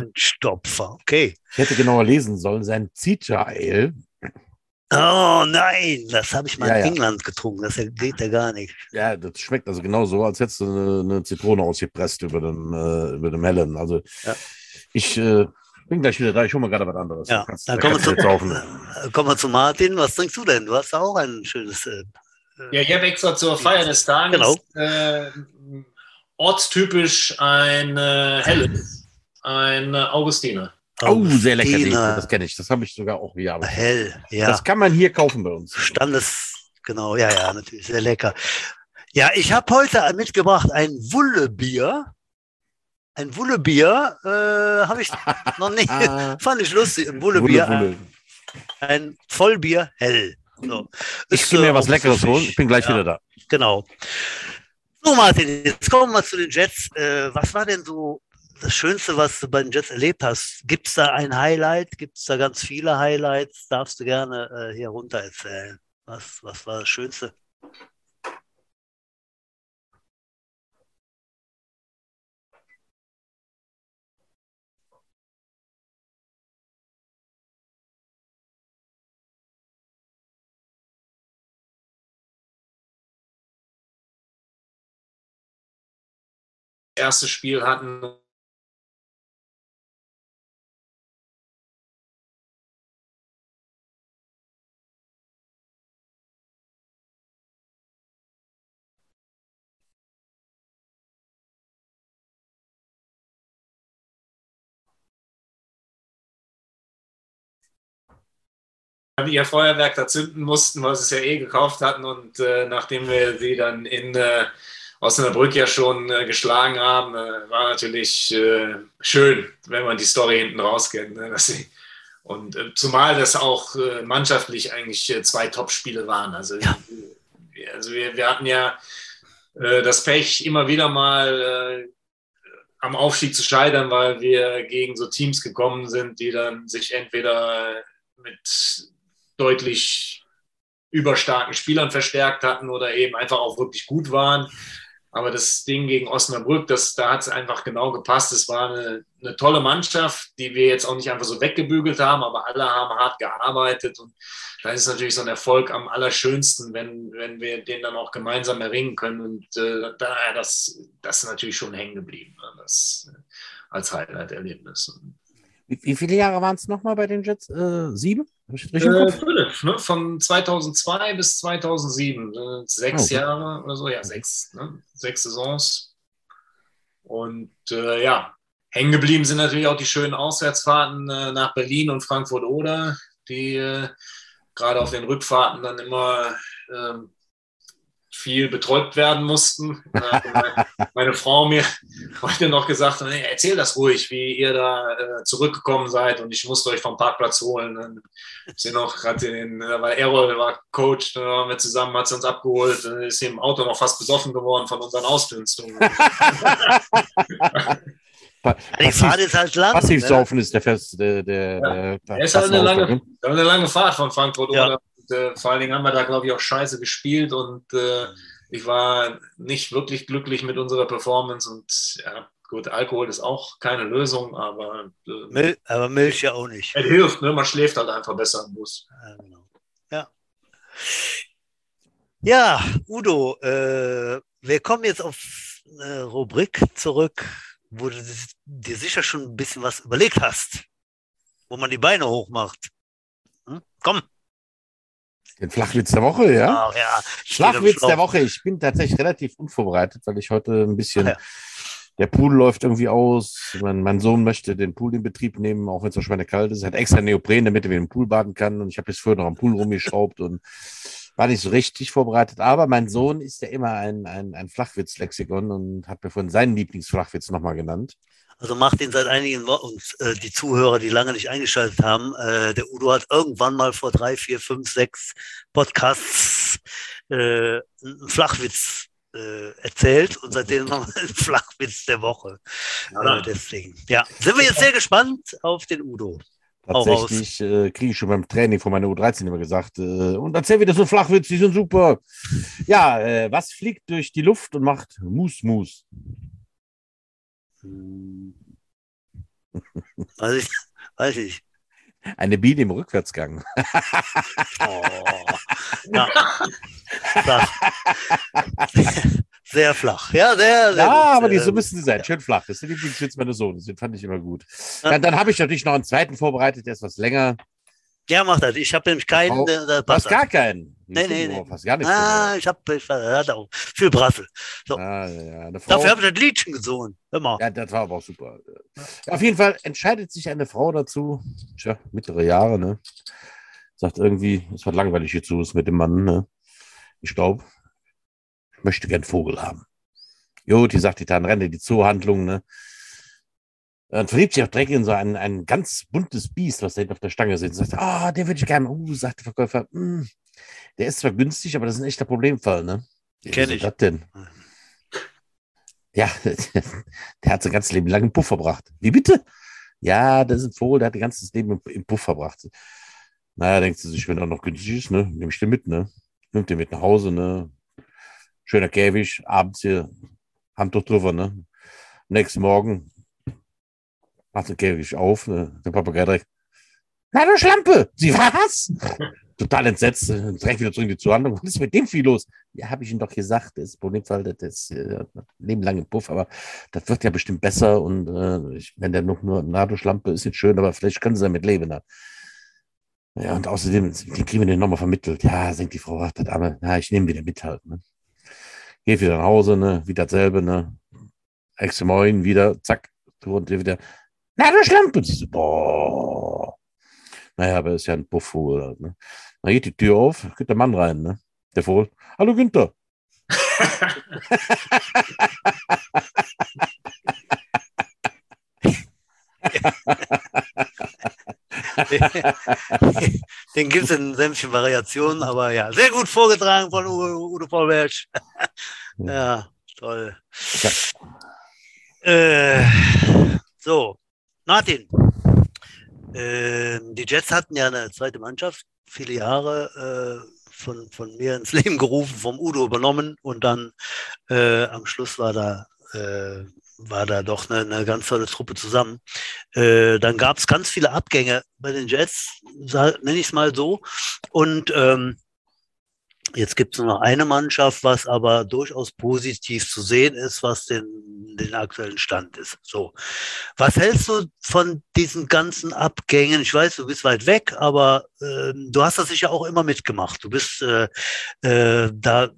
[SPEAKER 1] Ein Stopfer, okay.
[SPEAKER 2] Ich hätte genauer lesen sollen, sein Citra Ale.
[SPEAKER 1] Oh nein, das habe ich mal
[SPEAKER 2] Ja,
[SPEAKER 1] in
[SPEAKER 2] ja.
[SPEAKER 1] England getrunken. Das geht ja gar nicht.
[SPEAKER 2] Ja, das schmeckt also genau so, als hättest du eine, eine Zitrone ausgepresst über dem, äh, über dem Hellen. Also
[SPEAKER 1] Ja.
[SPEAKER 2] ich äh, bin gleich wieder da. Ich hole mir gerade was anderes.
[SPEAKER 1] Ja,
[SPEAKER 2] Da kannst-
[SPEAKER 1] dann
[SPEAKER 2] da
[SPEAKER 1] kommen wir,
[SPEAKER 2] kannst du
[SPEAKER 1] zu, äh, kommen wir zu Martin. Was trinkst du denn? Du hast auch ein schönes. Äh,
[SPEAKER 3] Ja, ich habe extra zur Feier des Tages
[SPEAKER 1] Genau.
[SPEAKER 3] äh, ortstypisch ein äh, helles, ein äh, Augustiner.
[SPEAKER 2] Oh, sehr lecker.
[SPEAKER 1] Augustiner.
[SPEAKER 2] Das kenne ich. Das habe ich sogar auch hier. Aber
[SPEAKER 1] Hell, ja.
[SPEAKER 2] Das kann man hier kaufen bei uns.
[SPEAKER 1] Standes, genau, ja, ja, natürlich, sehr lecker. Ja, ich habe heute mitgebracht ein Wullebier. Ein Wullebier äh, habe ich noch nicht, fand ich lustig. Ein
[SPEAKER 2] Wulle,
[SPEAKER 1] Wullebier,
[SPEAKER 2] Wulle.
[SPEAKER 1] ein Vollbier, hell. So.
[SPEAKER 2] Ich
[SPEAKER 1] Ist,
[SPEAKER 2] will mir
[SPEAKER 1] äh,
[SPEAKER 2] was Leckeres holen. Ich bin gleich
[SPEAKER 1] Ja.
[SPEAKER 2] wieder da.
[SPEAKER 1] Genau. So, Martin, jetzt kommen wir zu den Jets. Äh, was war denn so das Schönste, was du bei den Jets erlebt hast? Gibt es da ein Highlight? Gibt es da ganz viele Highlights? Darfst du gerne äh, hier runter erzählen. Was, was war das Schönste?
[SPEAKER 3] Erstes Spiel hatten ihr Feuerwerk da zünden mussten, weil sie es ja eh gekauft hatten und äh, nachdem wir sie dann in äh, Osnabrück ja schon äh, geschlagen haben, äh, war natürlich äh, schön, wenn man die Story hinten raus kennt. Ne, sie, und äh, zumal das auch mannschaftlich eigentlich zwei Top-Spiele waren. Also,
[SPEAKER 1] Ja.
[SPEAKER 3] wir- also wir, wir hatten ja das Pech, immer wieder mal am Aufstieg zu scheitern, weil wir gegen so Teams gekommen sind, die dann sich entweder mit deutlich überstarken Spielern verstärkt hatten oder eben einfach auch wirklich gut waren. Aber das Ding gegen Osnabrück, das, da hat es einfach genau gepasst. Es war eine, eine tolle Mannschaft, die wir jetzt auch nicht einfach so weggebügelt haben, aber alle haben hart gearbeitet. Und da ist natürlich so ein Erfolg am allerschönsten, wenn, wenn wir den dann auch gemeinsam erringen können. Und äh, da, das, das ist natürlich schon hängen geblieben, ne? das äh, als Highlight-Erlebnis.
[SPEAKER 2] Wie, wie viele Jahre waren es nochmal bei den Jets? Äh, sieben?
[SPEAKER 3] Äh, fünf, ne? Von 2002 bis 2007. Äh, sechs
[SPEAKER 2] Okay.
[SPEAKER 3] Jahre oder so, ja, sechs, ne? sechs Saisons. Und äh, ja, hängen geblieben sind natürlich auch die schönen Auswärtsfahrten äh, nach Berlin und Frankfurt-Oder, die äh, gerade auf den Rückfahrten dann immer ähm, viel betäubt werden mussten. Äh, meine, Frau mir heute noch gesagt, hat, hey, erzähl das ruhig, wie ihr da äh, zurückgekommen seid und ich musste euch vom Parkplatz holen. Dann sind noch gerade den, äh, weil Errol war Coach, da waren wir zusammen, hat sie uns abgeholt, dann ist sie im Auto noch fast besoffen geworden von unseren Ausdünstungen.
[SPEAKER 1] Die Fahrt ist halt lang.
[SPEAKER 2] passiv
[SPEAKER 1] ne?
[SPEAKER 2] saufen ist der Fest, der, der,
[SPEAKER 3] Ja.
[SPEAKER 2] der, der
[SPEAKER 3] Es ist halt eine lange,
[SPEAKER 2] Klassenausdruck, ne?
[SPEAKER 3] das war eine lange Fahrt von Frankfurt
[SPEAKER 1] Ja.
[SPEAKER 3] oder und, äh, vor allen Dingen haben wir da, glaube ich, auch scheiße gespielt und äh, ich war nicht wirklich glücklich mit unserer Performance und ja, gut, Alkohol ist auch keine Lösung, aber äh,
[SPEAKER 1] Mil aber Milch ja auch nicht.
[SPEAKER 3] es hilft, ne? man schläft halt einfach besser im Bus.
[SPEAKER 1] Ja, genau. Ja. Ja, Udo, äh, wir kommen jetzt auf eine Rubrik zurück, wo du dir sicher schon ein bisschen was überlegt hast, wo man die Beine hochmacht. Hm? Komm.
[SPEAKER 2] Den Flachwitz der Woche, ja?
[SPEAKER 1] Ach ja.
[SPEAKER 2] Flachwitz der Woche. Ich bin tatsächlich relativ unvorbereitet, weil ich heute ein bisschen.
[SPEAKER 1] Ja.
[SPEAKER 2] Der Pool läuft irgendwie aus. Mein, mein Sohn möchte den Pool in Betrieb nehmen, auch wenn es so schweinekalt ist. Er hat extra Neopren, damit er im Pool baden kann. Und ich habe jetzt früher noch am Pool rumgeschraubt und war nicht so richtig vorbereitet. Aber mein Sohn ist ja immer ein, ein, ein Flachwitz-Lexikon und hat mir von seinen Lieblingsflachwitz nochmal genannt.
[SPEAKER 1] Also macht ihn seit einigen Wochen, und äh, die Zuhörer, die lange nicht eingeschaltet haben, äh, der Udo hat irgendwann mal vor drei, vier, fünf, sechs Podcasts äh, einen Flachwitz äh, erzählt und seitdem wir einen Flachwitz der Woche.
[SPEAKER 3] Ja.
[SPEAKER 1] Äh, deswegen. Ja, sind wir jetzt sehr gespannt auf den Udo.
[SPEAKER 2] Tatsächlich äh, kriege ich schon beim Training von meiner U13 immer gesagt, äh, und erzähl wieder so Flachwitz, die sind super. Ja, äh, was fliegt durch die Luft und macht Mus Mus?
[SPEAKER 1] Weiß ich, weiß ich.
[SPEAKER 2] Eine Biene im Rückwärtsgang.
[SPEAKER 1] Oh. Ja. Sehr flach. Ja, sehr, sehr
[SPEAKER 2] Ja,
[SPEAKER 1] gut,
[SPEAKER 2] aber die, so müssen sie sein. Schön flach. Das sind übrigens jetzt meine Sohn. Das fand ich immer gut. Dann, dann habe ich natürlich noch einen zweiten vorbereitet, der ist was länger.
[SPEAKER 1] Ja, mach das. Ich habe nämlich keinen,
[SPEAKER 2] Frau-
[SPEAKER 1] der, der passt.
[SPEAKER 2] gar keinen.
[SPEAKER 1] Nee, nee, nee.
[SPEAKER 2] Fast gar nichts.
[SPEAKER 1] Ah, ich habe ich hatte auch viel Brassel.
[SPEAKER 2] Ah, ja, ja.
[SPEAKER 1] Dafür habe ich das Liedchen gesungen. Mal.
[SPEAKER 2] ja, das war aber auch super. Auf jeden Fall entscheidet sich eine Frau dazu, tja, mittlere Jahre, ne? Sagt irgendwie, es wird langweilig hier zu ist mit dem Mann, ne? Ich glaube, ich möchte gern Vogel haben. Jo, die sagt die dann renne die Zoohandlung, ne? Dann verliebt sich auch direkt in so ein, ein ganz buntes Biest, was da hinten auf der Stange sitzt. Sagt, ah, der würde ich gerne. Uh, sagt der Verkäufer, "mm, der ist zwar günstig, aber das ist ein echter Problemfall, ne?
[SPEAKER 1] Kenn ich.
[SPEAKER 2] Das denn? Ja, der hat sein ganzes Leben lang im Puff verbracht. Wie bitte? Ja, das ist ein Vogel, der hat sein ganzes Leben im, im Puff verbracht. Naja, denkt sie sich, wenn er noch günstig ist, ne, nehme ich den mit, ne? Nimmt den mit nach Hause, ne? Schöner Käfig, abends hier, Handtuch drüber, ne? Nächsten Morgen macht Käfig auf, ne? Der Papagei direkt, na du Schlampe, sie was? Total entsetzt, äh, direkt wieder zurück in die Zuhandlung. Was ist mit dem viel los? Ja, habe ich Ihnen doch gesagt, das Problemfall, das ist äh, Leben lang im Puff, aber das wird ja bestimmt besser und äh, ich, wenn der noch nur Nadelschlampe ist, jetzt schön, aber vielleicht können sie damit leben. Ne? Ja, und außerdem, die kriegen wir den nochmal vermittelt. Ja, denkt die Frau, ach, das Arme, na, ich nehme wieder mit halt. Ne? Geht wieder nach Hause, ne? wieder dasselbe, ne? Morgen wieder, zack, und wieder, Und sie so, boah. Naja, aber ist ja ein Puffvogel. Halt, ne? Dann geht die Tür auf, geht der Mann rein, ne? Der Vogel. Hallo Günther.
[SPEAKER 1] Den gibt es in sämtlichen Variationen, aber ja, sehr gut vorgetragen von Udo, Udo Vollberg. ja, toll.
[SPEAKER 2] Ja.
[SPEAKER 1] Äh, so, Martin. Ähm, die Jets hatten ja eine zweite Mannschaft, viele Jahre äh, von, von mir ins Leben gerufen, vom Udo übernommen und dann äh, am Schluss war da, äh, war da doch eine, eine ganz tolle Truppe zusammen. Äh, dann gab es ganz viele Abgänge bei den Jets, nenne ich es mal so. Und ähm, jetzt gibt es nur noch eine Mannschaft, was aber durchaus positiv zu sehen ist, was den, den aktuellen Stand ist. So. Was hältst du von diesen ganzen Abgängen? Ich weiß, du bist weit weg, aber ähm, du hast das sicher auch immer mitgemacht. Du bist äh, äh, da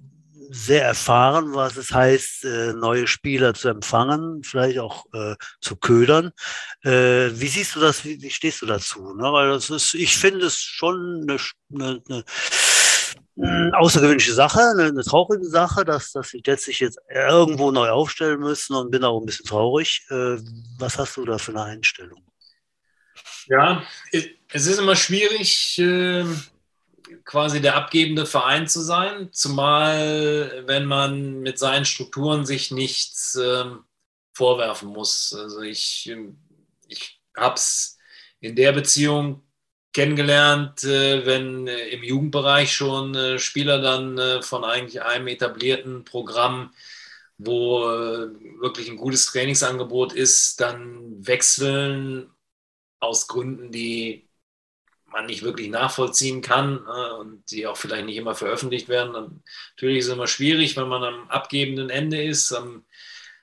[SPEAKER 1] sehr erfahren, was es heißt, äh, neue Spieler zu empfangen, vielleicht auch äh, zu ködern. Äh, wie siehst du das? Wie, wie stehst du dazu? Ne? Weil das ist, ich finde es schon eine, eine, eine mh, außergewöhnliche Sache, eine, eine traurige Sache, dass, dass die Jets jetzt irgendwo neu aufstellen müssen und bin auch ein bisschen traurig. Äh, was hast du da für eine Einstellung?
[SPEAKER 3] Ja, es ist immer schwierig, äh, quasi der abgebende Verein zu sein, zumal wenn man mit seinen Strukturen sich nichts ähm, vorwerfen muss. Also ich, ähm, ich habe es in der Beziehung kennengelernt, äh, wenn äh, im Jugendbereich schon äh, Spieler dann von eigentlich einem etablierten Programm wo wirklich ein gutes Trainingsangebot ist, dann wechseln aus Gründen, die man nicht wirklich nachvollziehen kann und die auch vielleicht nicht immer veröffentlicht werden. Natürlich ist es immer schwierig, wenn man am abgebenden Ende ist. Am,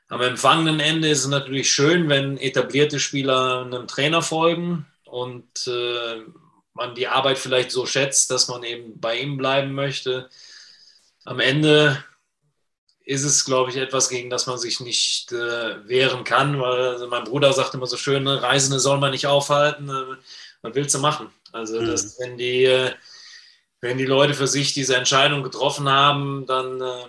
[SPEAKER 3] am empfangenden Ende ist es natürlich schön, wenn etablierte Spieler einem Trainer folgen und äh, man die Arbeit vielleicht so schätzt, dass man eben bei ihm bleiben möchte. Am Ende ist es, glaube ich, etwas, gegen das man sich nicht äh, wehren kann, weil also mein Bruder sagt immer so schön, ne, Reisende soll man nicht aufhalten. Äh, was willst du machen? Also,
[SPEAKER 1] Mhm.
[SPEAKER 3] dass, wenn, die, äh, wenn die Leute für sich diese Entscheidung getroffen haben, dann, äh,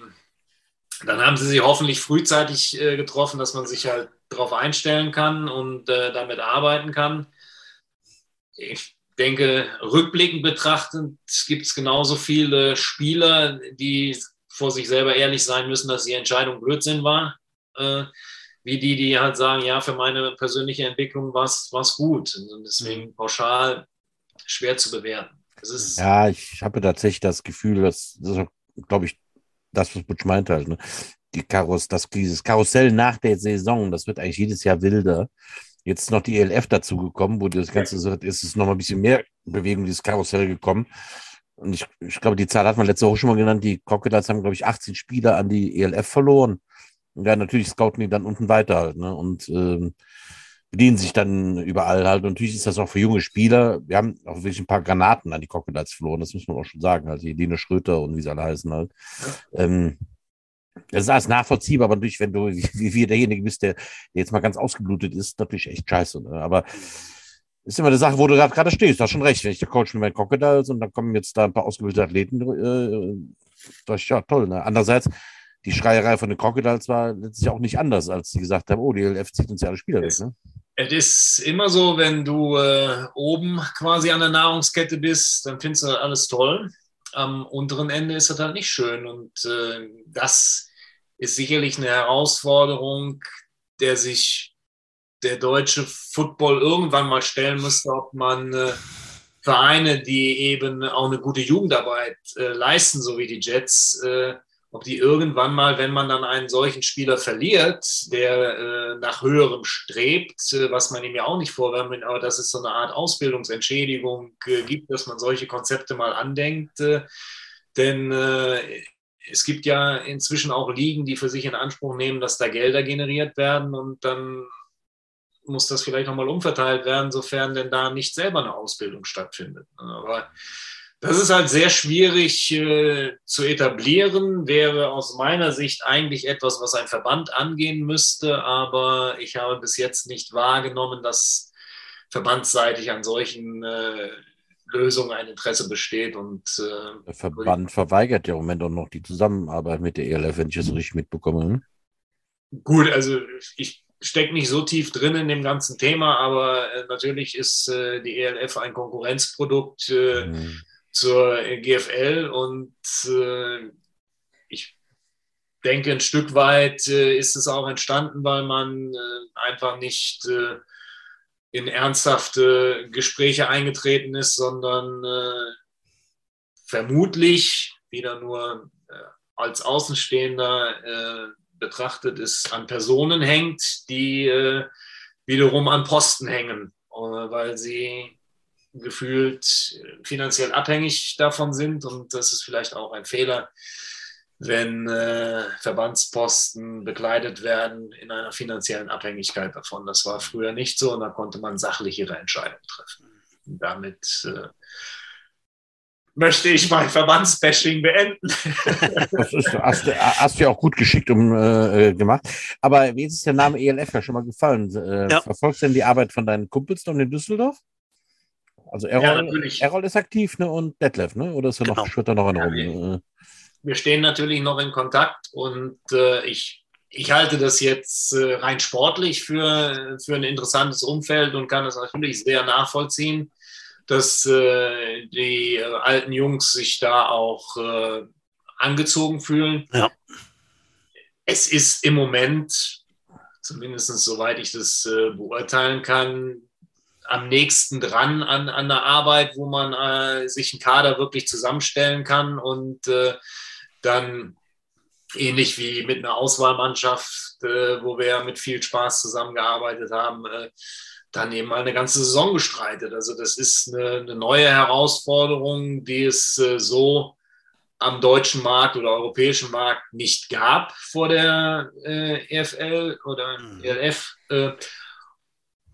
[SPEAKER 3] dann haben sie sie hoffentlich frühzeitig äh, getroffen, dass man sich halt darauf einstellen kann und äh, damit arbeiten kann. Ich denke, rückblickend betrachtend gibt es genauso viele Spieler, die vor sich selber ehrlich sein müssen, dass die Entscheidung Blödsinn war, äh, wie die, die halt sagen, ja, für meine persönliche Entwicklung war es gut. Und deswegen pauschal schwer zu bewerten.
[SPEAKER 2] Ja, ich habe tatsächlich das Gefühl, dass, das glaube ich, das, was Butch meinte halt, ne? Die Karuss, das, dieses Karussell nach der Saison, das wird eigentlich jedes Jahr wilder. Jetzt noch die ELF dazugekommen, wo das Ganze so ist, ist noch mal ein bisschen mehr Bewegung, dieses Karussell gekommen. Und ich, ich glaube, die Zahl hat man letzte Woche schon mal genannt. Die Crocodiles haben, glaube ich, 18 Spieler an die ELF verloren. Und ja, natürlich scouten die dann unten weiter halt, ne? Und ähm, bedienen sich dann überall halt. Und natürlich ist das auch für junge Spieler. Wir haben auch wirklich ein paar Granaten an die Crocodiles verloren, das muss man auch schon sagen. Also die Dino Schröter und wie sie alle heißen halt. Ähm, das ist alles nachvollziehbar, aber natürlich, wenn du wie, wie derjenige bist, der, der jetzt mal ganz ausgeblutet ist, natürlich echt scheiße. Ne? Aber ist immer eine Sache, wo du gerade stehst. Du hast schon recht. Wenn ich der Coach mit meinen Crocodiles und dann kommen jetzt da ein paar ausgebildete Athleten, äh, das ist ja toll. Ne? Andererseits, die Schreierei von den Crocodiles war letztlich auch nicht anders, als sie gesagt haben, oh, die LF zieht uns ja alle Spieler weg. Ne?
[SPEAKER 3] Es ist immer so, wenn du äh, oben quasi an der Nahrungskette bist, dann findest du alles toll. Am unteren Ende ist das halt nicht schön. Und äh, das ist sicherlich eine Herausforderung, der sich der deutsche Football irgendwann mal stellen müsste, ob man äh, Vereine, die eben auch eine gute Jugendarbeit äh, leisten, so wie die Jets, äh, ob die irgendwann mal, wenn man dann einen solchen Spieler verliert, der äh, nach höherem strebt, äh, was man ihm ja auch nicht vorwerfen aber dass es so eine Art Ausbildungsentschädigung äh, gibt, dass man solche Konzepte mal andenkt. Äh, denn äh, es gibt ja inzwischen auch Ligen, die für sich in Anspruch nehmen, dass da Gelder generiert werden und dann muss das vielleicht nochmal umverteilt werden, sofern denn da nicht selber eine Ausbildung stattfindet. Aber das ist halt sehr schwierig äh, zu etablieren, wäre aus meiner Sicht eigentlich etwas, was ein Verband angehen müsste, aber ich habe bis jetzt nicht wahrgenommen, dass verbandsseitig an solchen äh, Lösungen ein Interesse besteht. Und,
[SPEAKER 2] äh, der Verband verweigert ja im Moment auch noch die Zusammenarbeit mit der ELF, wenn ich das richtig mitbekomme. Hm?
[SPEAKER 3] Gut, also ich stecke nicht so tief drin in dem ganzen Thema, aber äh, natürlich ist äh, die ELF ein Konkurrenzprodukt. Äh, mhm zur GFL und äh, ich denke, ein Stück weit äh, ist es auch entstanden, weil man äh, einfach nicht äh, in ernsthafte Gespräche eingetreten ist, sondern äh, vermutlich wieder nur äh, als Außenstehender betrachtet ist, an Personen hängt, die wiederum an Posten hängen, weil sie gefühlt finanziell abhängig davon sind. Und das ist vielleicht auch ein Fehler, wenn äh, Verbandsposten bekleidet werden in einer finanziellen Abhängigkeit davon. Das war früher nicht so und da konnte man sachlichere Entscheidungen treffen. Und damit äh, möchte ich mein Verbandsbashing beenden.
[SPEAKER 2] Das ist, hast, hast du ja auch gut geschickt um, äh, gemacht. Aber wie ist der Name ELF ja schon mal gefallen? Äh, ja. Verfolgst du denn die Arbeit von deinen Kumpels in Düsseldorf? Also Errol, ja, Errol ist aktiv ne? und Detlef, ne? oder ist er genau. noch, schwirrt er noch in ja,
[SPEAKER 3] wir, wir, stehen natürlich noch in Kontakt und äh, ich, ich halte das jetzt äh, rein sportlich für, für ein interessantes Umfeld und kann es natürlich sehr nachvollziehen, dass äh, die äh, alten Jungs sich da auch äh, angezogen fühlen. Ja. Es ist im Moment, zumindest soweit ich das äh, beurteilen kann, am nächsten dran an, an der Arbeit, wo man äh, sich einen Kader wirklich zusammenstellen kann und äh, dann ähnlich wie mit einer Auswahlmannschaft, äh, wo wir mit viel Spaß zusammengearbeitet haben, äh, dann eben mal eine ganze Saison bestreitet. Also das ist eine, eine neue Herausforderung, die es äh, so am deutschen Markt oder europäischen Markt nicht gab vor der äh, EFL oder mhm.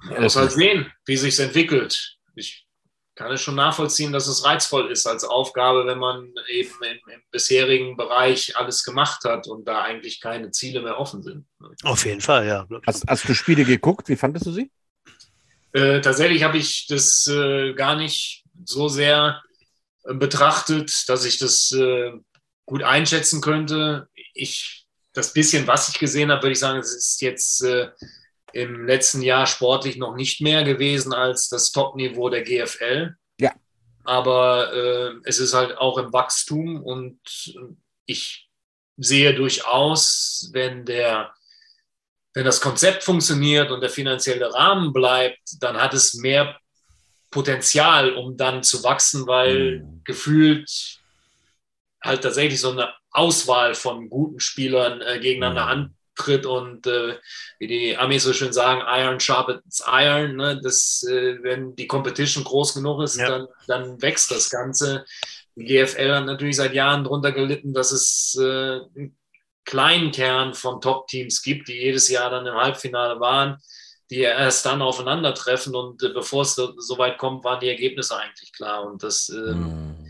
[SPEAKER 3] Man muss halt sehen, wie sich entwickelt. Ich kann es schon nachvollziehen, dass es reizvoll ist als Aufgabe, wenn man eben im, im, bisherigen Bereich alles gemacht hat und da eigentlich keine Ziele mehr offen sind.
[SPEAKER 1] Auf jeden Fall, ja.
[SPEAKER 2] Hast, hast du Spiele geguckt? Wie fandest du sie?
[SPEAKER 3] Äh, tatsächlich habe ich das äh, gar nicht so sehr äh, betrachtet, dass ich das äh, gut einschätzen könnte. Ich, das bisschen, was ich gesehen habe, würde ich sagen, es ist jetzt äh, im letzten Jahr sportlich noch nicht mehr gewesen als das Top-Niveau der GFL.
[SPEAKER 2] Ja.
[SPEAKER 3] Aber äh, es ist halt auch im Wachstum und ich sehe durchaus, wenn der wenn das Konzept funktioniert und der finanzielle Rahmen bleibt, dann hat es mehr Potenzial, um dann zu wachsen, weil mhm. gefühlt halt tatsächlich so eine Auswahl von guten Spielern äh, gegeneinander mhm. An, auftritt und äh, wie die Amis so schön sagen, Iron sharpens Iron. Ne? Das, äh, wenn die Competition groß genug ist,
[SPEAKER 1] Ja.
[SPEAKER 3] dann, dann wächst das Ganze. Die GFL hat natürlich seit Jahren darunter gelitten, dass es äh, einen kleinen Kern von Top-Teams gibt, die jedes Jahr dann im Halbfinale waren, die erst dann aufeinandertreffen und äh, bevor es so, weit kommt, waren die Ergebnisse eigentlich klar. Und das, ähm,
[SPEAKER 2] Hm.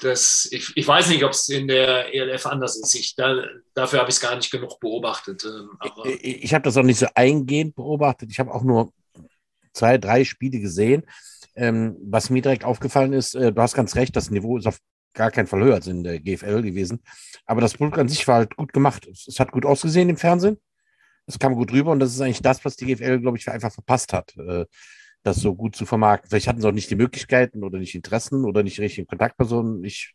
[SPEAKER 3] Das ich, ich weiß nicht, ob es in der ELF anders ist. Ich, da, dafür habe ich es gar nicht genug beobachtet. ähm, Aber
[SPEAKER 2] Ich, ich habe das auch nicht so eingehend beobachtet. Ich habe auch nur zwei, drei Spiele gesehen. Ähm, was mir direkt aufgefallen ist, äh, du hast ganz recht, das Niveau ist auf gar keinen Fall höher als in der GFL gewesen. Aber das Produkt an sich war halt gut gemacht. Es, es hat gut ausgesehen im Fernsehen. Es kam gut rüber und das ist eigentlich das, was die GFL, glaube ich, einfach verpasst hat, äh, das so gut zu vermarkten. Vielleicht hatten sie auch nicht die Möglichkeiten oder nicht Interessen oder nicht die richtigen Kontaktpersonen. Ich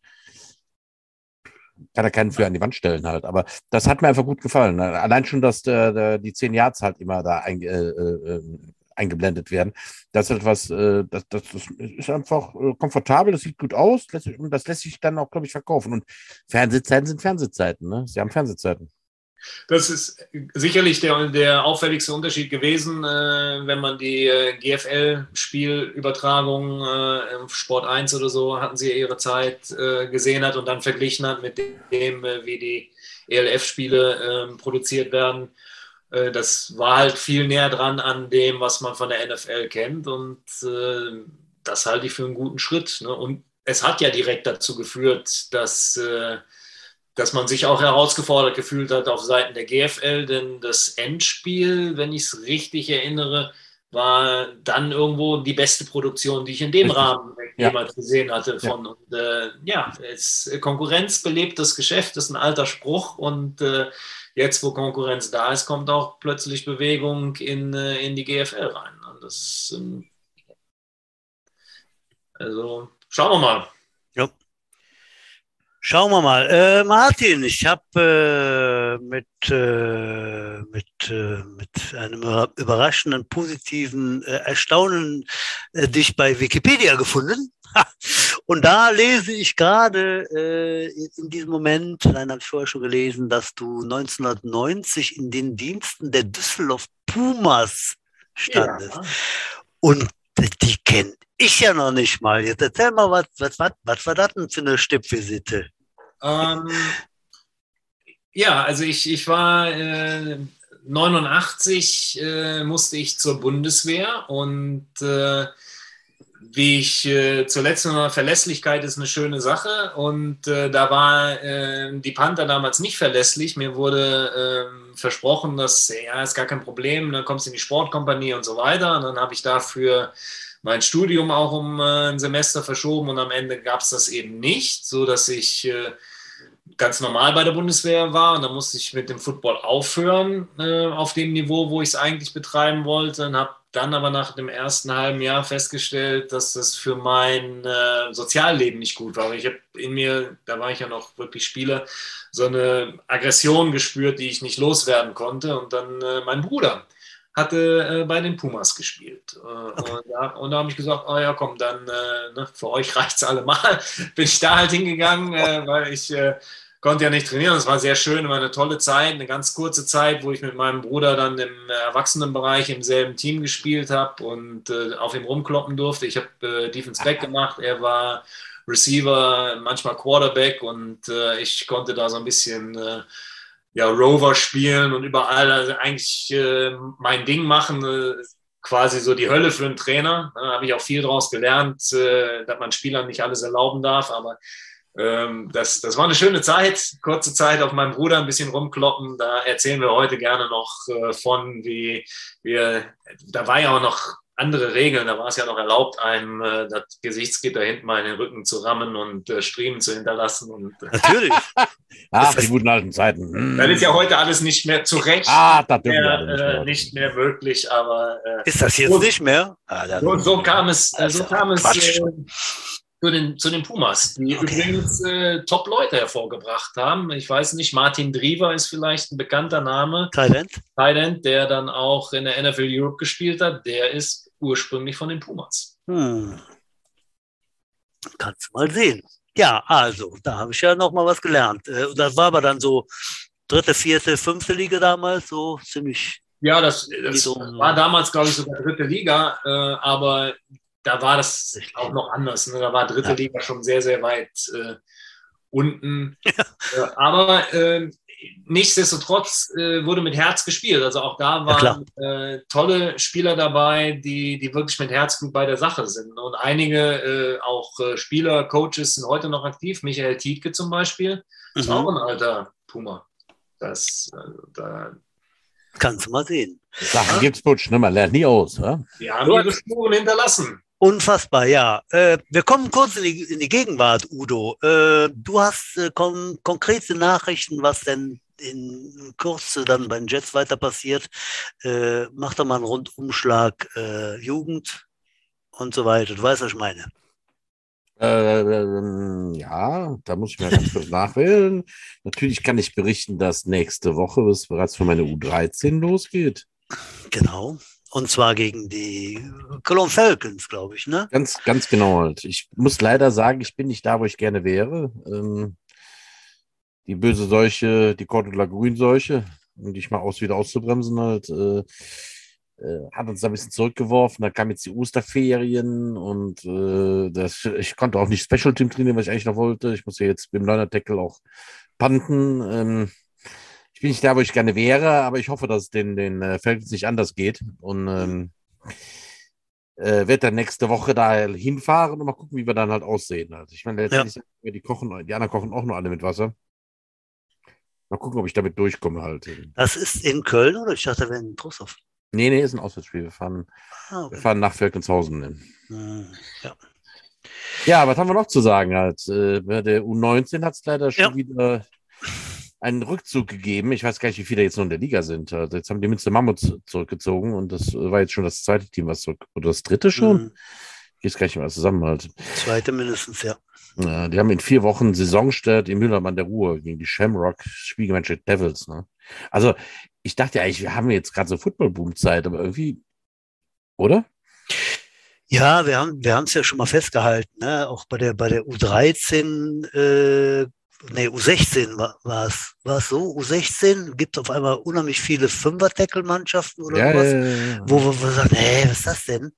[SPEAKER 2] kann da keinen für an die Wand stellen halt. Aber das hat mir einfach gut gefallen. Allein schon, dass der, die 10 Yards halt immer da ein, äh, äh, eingeblendet werden. Das ist etwas, äh, das, das, das ist einfach äh, komfortabel, das sieht gut aus lässt, und das lässt sich dann auch, glaube ich, verkaufen. Und Fernsehzeiten sind Fernsehzeiten, ne? Sie haben Fernsehzeiten.
[SPEAKER 3] Das ist sicherlich der, der auffälligste Unterschied gewesen, äh, wenn man die äh, GFL-Spielübertragung äh, im Sport 1 oder so hatten sie ihre Zeit äh, gesehen hat und dann verglichen hat mit dem, äh, wie die ELF-Spiele äh, produziert werden. Äh, das war halt viel näher dran an dem, was man von der NFL kennt und äh, das halte ich für einen guten Schritt. Ne? Und es hat ja direkt dazu geführt, dass äh, dass man sich auch herausgefordert gefühlt hat auf Seiten der GFL, denn das Endspiel, wenn ich es richtig erinnere, war dann irgendwo die beste Produktion, die ich in dem
[SPEAKER 2] Richtig.
[SPEAKER 3] Rahmen
[SPEAKER 2] Ja.
[SPEAKER 3] jemals gesehen hatte. Von, Und, äh, ja, es, Konkurrenz belebt das Geschäft, das ist ein alter Spruch und äh, jetzt, wo Konkurrenz da ist, kommt auch plötzlich Bewegung in, äh, in die GFL rein. Das, ähm, also schauen wir mal.
[SPEAKER 1] Schauen wir mal. Äh, Martin, ich habe äh, mit, äh, mit, äh, mit einem über- überraschenden, positiven äh, Erstaunen äh, dich bei Wikipedia gefunden. Und da lese ich gerade in diesem Moment, nein, habe ich vorher schon gelesen, dass du 1990 in den Diensten der Düsseldorf Pumas standest. Und die kenne ich ja noch nicht mal. Jetzt erzähl mal, was, was, was, was war das denn für eine Stippvisite?
[SPEAKER 3] Ähm, ja, also ich, ich war äh, 89, äh, musste ich zur Bundeswehr und äh, wie ich äh, zuletzt noch Verlässlichkeit ist eine schöne Sache und äh, da war äh, die Panther damals nicht verlässlich. Mir wurde ähm, versprochen, dass ja, ist gar kein Problem, dann kommst du in die Sportkompanie und so weiter. Und dann habe ich dafür mein Studium auch um äh, ein Semester verschoben und am Ende gab es das eben nicht, so dass ich äh, ganz normal bei der Bundeswehr war. Und dann musste ich mit dem Football aufhören äh, auf dem Niveau, wo ich es eigentlich betreiben wollte. Und habe dann aber nach dem ersten halben Jahr festgestellt, dass das für mein äh, Sozialleben nicht gut war. Ich habe in mir, da war ich ja noch wirklich Spieler, so eine Aggression gespürt, die ich nicht loswerden konnte. Und dann äh, mein Bruder hatte äh, bei den Pumas gespielt. Äh, und, da, und da habe ich gesagt, oh ja, komm, dann äh, ne, für euch reicht es allemal. Bin ich da halt hingegangen, äh, weil ich äh, konnte ja nicht trainieren. Es war sehr schön, war eine tolle Zeit, eine ganz kurze Zeit, wo ich mit meinem Bruder dann im Erwachsenenbereich im selben Team gespielt habe und äh, auf ihm rumkloppen durfte. Ich habe äh, Defense Back gemacht, er war Receiver, manchmal Quarterback und äh, ich konnte da so ein bisschen äh, ja, Rover spielen und überall also eigentlich äh, mein Ding machen. Äh, quasi so die Hölle für einen Trainer. Da habe ich auch viel daraus gelernt, äh, dass man Spielern nicht alles erlauben darf, aber ähm, das, das war eine schöne Zeit, kurze Zeit auf meinem Bruder ein bisschen rumkloppen. Da erzählen wir heute gerne noch äh, von, wie wir, da war ja auch noch andere Regeln, da war es ja noch erlaubt, einem äh, das Gesichtsgitter hinten mal in den Rücken zu rammen und äh, Striemen zu hinterlassen. Und, äh,
[SPEAKER 1] Natürlich.
[SPEAKER 2] Ach, die guten alten Zeiten.
[SPEAKER 3] Das ist ja heute alles nicht mehr zu Recht.
[SPEAKER 2] Ah, das
[SPEAKER 3] mehr,
[SPEAKER 2] nicht
[SPEAKER 3] äh,
[SPEAKER 2] mehr.
[SPEAKER 3] nicht mehr möglich, aber äh,
[SPEAKER 1] Ist das jetzt
[SPEAKER 3] Und-
[SPEAKER 1] nicht mehr? Ah, dann-
[SPEAKER 3] so, so kam es, äh, so
[SPEAKER 1] Also,
[SPEAKER 3] kam es äh, zu, den, zu den Pumas, die
[SPEAKER 1] Okay.
[SPEAKER 3] übrigens äh, Top-Leute hervorgebracht haben. Ich weiß nicht, Martin Driever ist vielleicht ein bekannter Name,
[SPEAKER 1] Thailand?
[SPEAKER 3] Thailand, der dann auch in der NFL Europe gespielt hat. Der ist ursprünglich von den Pumas.
[SPEAKER 1] Hm. Kannst du mal sehen. Ja, also, da habe ich ja noch mal was gelernt. Äh, Das war aber dann so dritte, vierte, fünfte Liga damals, so ziemlich.
[SPEAKER 3] Ja, das, das
[SPEAKER 1] so-
[SPEAKER 3] war damals, glaube ich, sogar dritte Liga, äh, aber da war das auch noch anders. Ne? Da war dritte
[SPEAKER 1] Ja.
[SPEAKER 3] Liga schon sehr, sehr weit äh, unten. Äh, aber äh, nichtsdestotrotz äh, wurde mit Herz gespielt. Also auch da
[SPEAKER 1] Ja,
[SPEAKER 3] waren äh, tolle Spieler dabei, die, die wirklich mit Herzblut bei der Sache sind. Und einige äh, auch äh, Spieler, Coaches sind heute noch aktiv. Michael Tietke zum Beispiel ist auch
[SPEAKER 1] Mhm.
[SPEAKER 3] ein alter Puma. Das, äh, da,
[SPEAKER 1] Kannst du mal sehen.
[SPEAKER 2] Sachen gibt's Butsch, ne? Man lernt nie aus. Ja?
[SPEAKER 3] die haben ihre Spuren hinterlassen.
[SPEAKER 1] Unfassbar, ja. Äh, wir kommen kurz in die, in die Gegenwart, Udo. Äh, du hast äh, kon konkrete Nachrichten, was denn in Kürze dann bei den Jets weiter passiert. Äh, mach doch mal einen Rundumschlag äh, Jugend und so weiter. Du weißt, was ich meine.
[SPEAKER 2] Äh, ähm, ja, da muss ich mal ganz kurz nachwählen. Natürlich kann ich berichten, dass nächste Woche es bereits für meine U13 losgeht.
[SPEAKER 1] Genau. Und zwar gegen die Cologne Falcons, glaube ich, ne?
[SPEAKER 2] Ganz, ganz genau halt. Ich muss leider sagen, ich bin nicht da, wo ich gerne wäre. Ähm, die böse Seuche, die Cordula Grün-Seuche, um dich mal aus wieder auszubremsen halt, äh, äh, hat uns da ein bisschen zurückgeworfen. Da kamen jetzt die Osterferien und äh, das, ich konnte auch nicht Special Team trainieren, was ich eigentlich noch wollte. Ich muss ja jetzt beim Neuner Tackle auch panten. Ähm, bin nicht da, wo ich gerne wäre, aber ich hoffe, dass es den, den äh, Falcons nicht anders geht. Und ähm, äh, werde dann nächste Woche da hinfahren und mal gucken, wie wir dann halt aussehen. Also ich meine, letztendlich wir, die kochen, die anderen kochen auch nur alle mit Wasser. Mal gucken, ob ich damit durchkomme halt.
[SPEAKER 1] Das ist in Köln oder ich dachte, wir in Trostorf.
[SPEAKER 2] Nee, nee, ist ein Auswärtsspiel. Wir fahren,
[SPEAKER 1] Ah,
[SPEAKER 2] wir
[SPEAKER 1] okay.
[SPEAKER 2] fahren nach Falkenshausen.
[SPEAKER 1] Hm, Ja.
[SPEAKER 2] Ja, was haben wir noch zu sagen halt? Äh, der U19 hat es leider schon
[SPEAKER 1] Ja.
[SPEAKER 2] wieder einen Rückzug gegeben. Ich weiß gar nicht, wie viele jetzt noch in der Liga sind. Also jetzt haben die Münster Mammuts zurückgezogen und das war jetzt schon das zweite Team, was zurück, oder das dritte schon.
[SPEAKER 1] Hm,
[SPEAKER 2] Ich weiß gar nicht mehr zusammen halt.
[SPEAKER 1] Zweite mindestens, ja.
[SPEAKER 2] Ja, die haben in vier Wochen Saisonstart im Müllermann der Ruhe gegen die Shamrock Spiegelmannschaft Devils. Ne? Also, ich dachte eigentlich, wir haben jetzt gerade so Football-Boom-Zeit, aber irgendwie, oder?
[SPEAKER 1] Ja, wir haben wir haben es ja schon mal festgehalten, ne? Auch bei der bei der U13, äh, nee, U16 war es war es so, U16 gibt auf einmal unheimlich viele Fünfer-Tackle-Mannschaften oder
[SPEAKER 2] Ja,
[SPEAKER 1] sowas,
[SPEAKER 2] ja, ja, ja.
[SPEAKER 1] wo wir, sagen, hä, was ist das denn?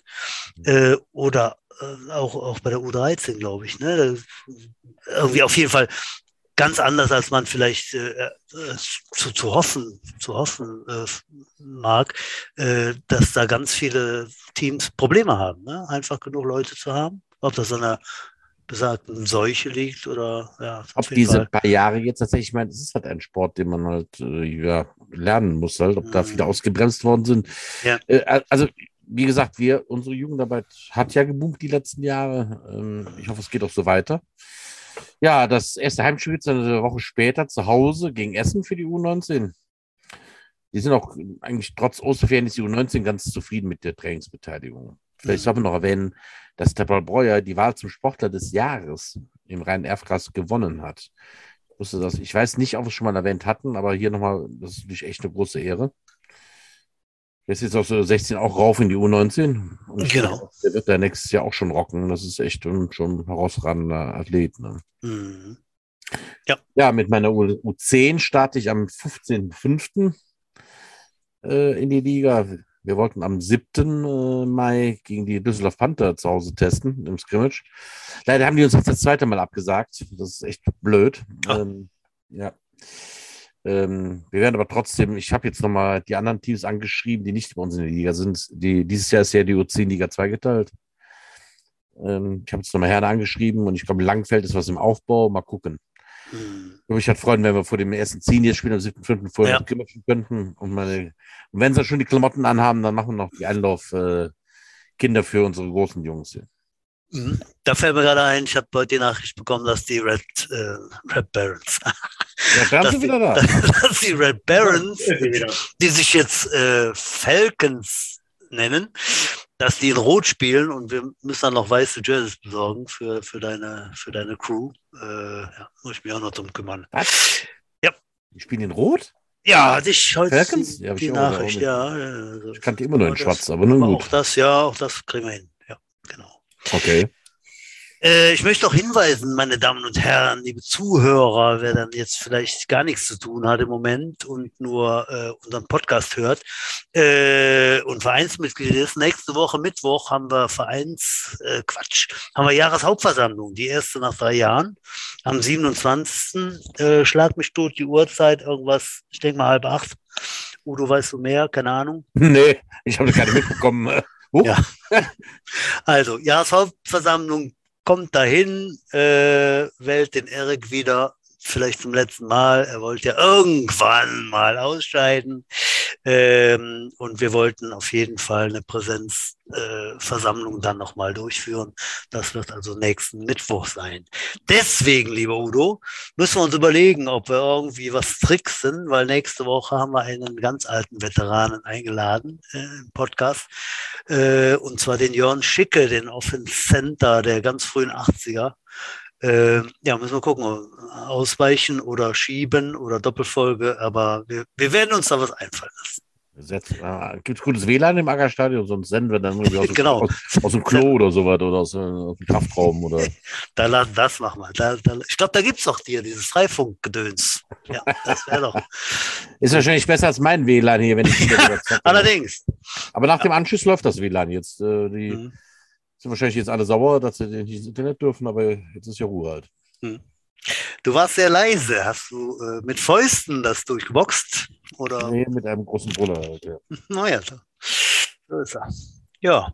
[SPEAKER 1] Äh, oder äh, auch auch bei der U13, glaube ich, ne? Das, irgendwie auf jeden Fall ganz anders, als man vielleicht äh, äh, zu, zu hoffen, zu hoffen äh, mag, äh, dass da ganz viele Teams Probleme haben, ne? einfach genug Leute zu haben. Ob das an einer besagten Seuche liegt oder ja,
[SPEAKER 2] Ob diese
[SPEAKER 1] Fall.
[SPEAKER 2] paar Jahre jetzt tatsächlich, ich meine, es ist halt ein Sport, den man halt äh, ja, lernen muss, halt, ob da
[SPEAKER 1] Mhm.
[SPEAKER 2] viele ausgebremst worden sind.
[SPEAKER 1] Ja.
[SPEAKER 2] Äh, also, wie gesagt, wir, unsere Jugendarbeit hat ja geboomt die letzten Jahre. Ähm, ich hoffe, es geht auch so weiter. Ja, das erste Heimspiel ist eine Woche später zu Hause gegen Essen für die U19. Die sind auch eigentlich trotz Osterferien ist die U19 ganz zufrieden mit der Trainingsbeteiligung. Vielleicht soll man noch erwähnen, dass der Paul Breuer die Wahl zum Sportler des Jahres im Rhein-Erf-Kreis gewonnen hat. Ich wusste das. Ich weiß nicht, ob wir es schon mal erwähnt hatten, aber hier nochmal, das ist natürlich echt eine große Ehre. Der ist jetzt aus der 16 auch rauf in die U19. Und
[SPEAKER 1] Genau.
[SPEAKER 2] Der wird da nächstes Jahr auch schon rocken. Das ist echt schon ein herausragender Athlet. Ne?
[SPEAKER 1] Mhm.
[SPEAKER 2] Ja, mit meiner U U10 starte ich am 15.05. Äh, in die Liga. Wir wollten am 7. äh, Mai gegen die Düsseldorf Panther zu Hause testen im Scrimmage. Leider haben die uns jetzt das zweite Mal abgesagt. Das ist echt blöd.
[SPEAKER 1] Ah.
[SPEAKER 2] Ähm, ja. Ähm, wir werden aber trotzdem, ich habe jetzt nochmal die anderen Teams angeschrieben, die nicht bei uns in der Liga sind. Die, dieses Jahr ist ja die U10 Liga 2 geteilt. Ähm, ich habe jetzt nochmal Herne angeschrieben und ich glaube, Langfeld ist was im Aufbau. Mal gucken.
[SPEAKER 1] Mhm.
[SPEAKER 2] Ich würde mich halt freuen, wenn wir vor dem ersten Senior-Spiel am 7.5. vorher
[SPEAKER 1] Ja.
[SPEAKER 2] könnten. Und, meine, und wenn sie schon die Klamotten anhaben, dann machen wir noch die Einlauf-Kinder für unsere großen Jungs. hier.
[SPEAKER 1] Mhm. Da fällt mir gerade ein, ich habe heute die Nachricht bekommen, dass die Red, äh, Red Barons,
[SPEAKER 2] Ja, da
[SPEAKER 1] dass
[SPEAKER 2] sind
[SPEAKER 1] die,
[SPEAKER 2] wieder da.
[SPEAKER 1] dass die Red Barons
[SPEAKER 3] die
[SPEAKER 1] sich jetzt äh, Falcons nennen, dass die in Rot spielen und wir müssen dann noch weiße Jerseys besorgen für, für, deine, für deine Crew. Äh, ja, muss ich mich auch noch drum kümmern.
[SPEAKER 2] Was?
[SPEAKER 1] Ja.
[SPEAKER 2] Die spielen in Rot?
[SPEAKER 1] Ja, hatte ich heute
[SPEAKER 2] Falcons?
[SPEAKER 1] die,
[SPEAKER 2] Ja,
[SPEAKER 1] die Nachricht,
[SPEAKER 2] auch
[SPEAKER 1] ja. Also,
[SPEAKER 2] Ich kannte immer nur in Schwarz, aber nun gut.
[SPEAKER 1] Auch das, ja, auch das kriegen wir hin. Ja, genau.
[SPEAKER 2] Okay.
[SPEAKER 1] Äh, ich möchte auch hinweisen, meine Damen und Herren, liebe Zuhörer, wer dann jetzt vielleicht gar nichts zu tun hat im Moment und nur äh, unseren Podcast hört äh, und Vereinsmitglied ist, nächste Woche Mittwoch haben wir Vereins, äh, Quatsch, haben wir Jahreshauptversammlung, die erste nach drei Jahren, am 27. Äh, schlag mich tot die Uhrzeit, irgendwas, ich denke mal halb acht. Udo, weißt du mehr? Keine Ahnung.
[SPEAKER 2] Nee, ich habe keine mitbekommen.
[SPEAKER 1] Uh. Ja. Also, Jahreshauptversammlung kommt dahin, äh, wählt den Erik wieder, vielleicht zum letzten Mal. Er wollte ja irgendwann mal ausscheiden. Ähm, und wir wollten auf jeden Fall eine Präsenzversammlung äh, dann nochmal durchführen. Das wird also nächsten Mittwoch sein. Deswegen, lieber Udo, müssen wir uns überlegen, ob wir irgendwie was tricksen, weil nächste Woche haben wir einen ganz alten Veteranen eingeladen äh, im Podcast. Äh, und zwar den Jörn Schicke, den Offense Center der ganz frühen 80er. Äh, ja, müssen wir gucken, ausweichen oder schieben oder Doppelfolge, aber wir, wir werden uns da was einfallen lassen.
[SPEAKER 2] Äh, Gibt es gutes WLAN im Ackerstadion, sonst senden wir dann irgendwie aus,
[SPEAKER 1] genau.
[SPEAKER 2] aus, aus dem Klo oder sowas oder aus, äh, aus dem Kraftraum oder.
[SPEAKER 1] da, das machen wir. Da, da, ich glaube, da gibt es auch dir dieses Freifunkgedöns. Ja, das wäre doch.
[SPEAKER 2] Ist wahrscheinlich besser als mein WLAN hier, wenn ich
[SPEAKER 1] Allerdings.
[SPEAKER 2] Aber nach dem Anschluss läuft das WLAN jetzt. Äh, die mhm. Sind wahrscheinlich jetzt alle sauer, dass sie nicht ins Internet dürfen, aber jetzt ist ja Ruhe halt. Mhm.
[SPEAKER 1] Du warst sehr leise. Hast du äh, mit Fäusten das durchgeboxt? Oder?
[SPEAKER 2] Nee, mit einem großen Brüller halt, ja.
[SPEAKER 1] Naja, so. so ist er. Ja.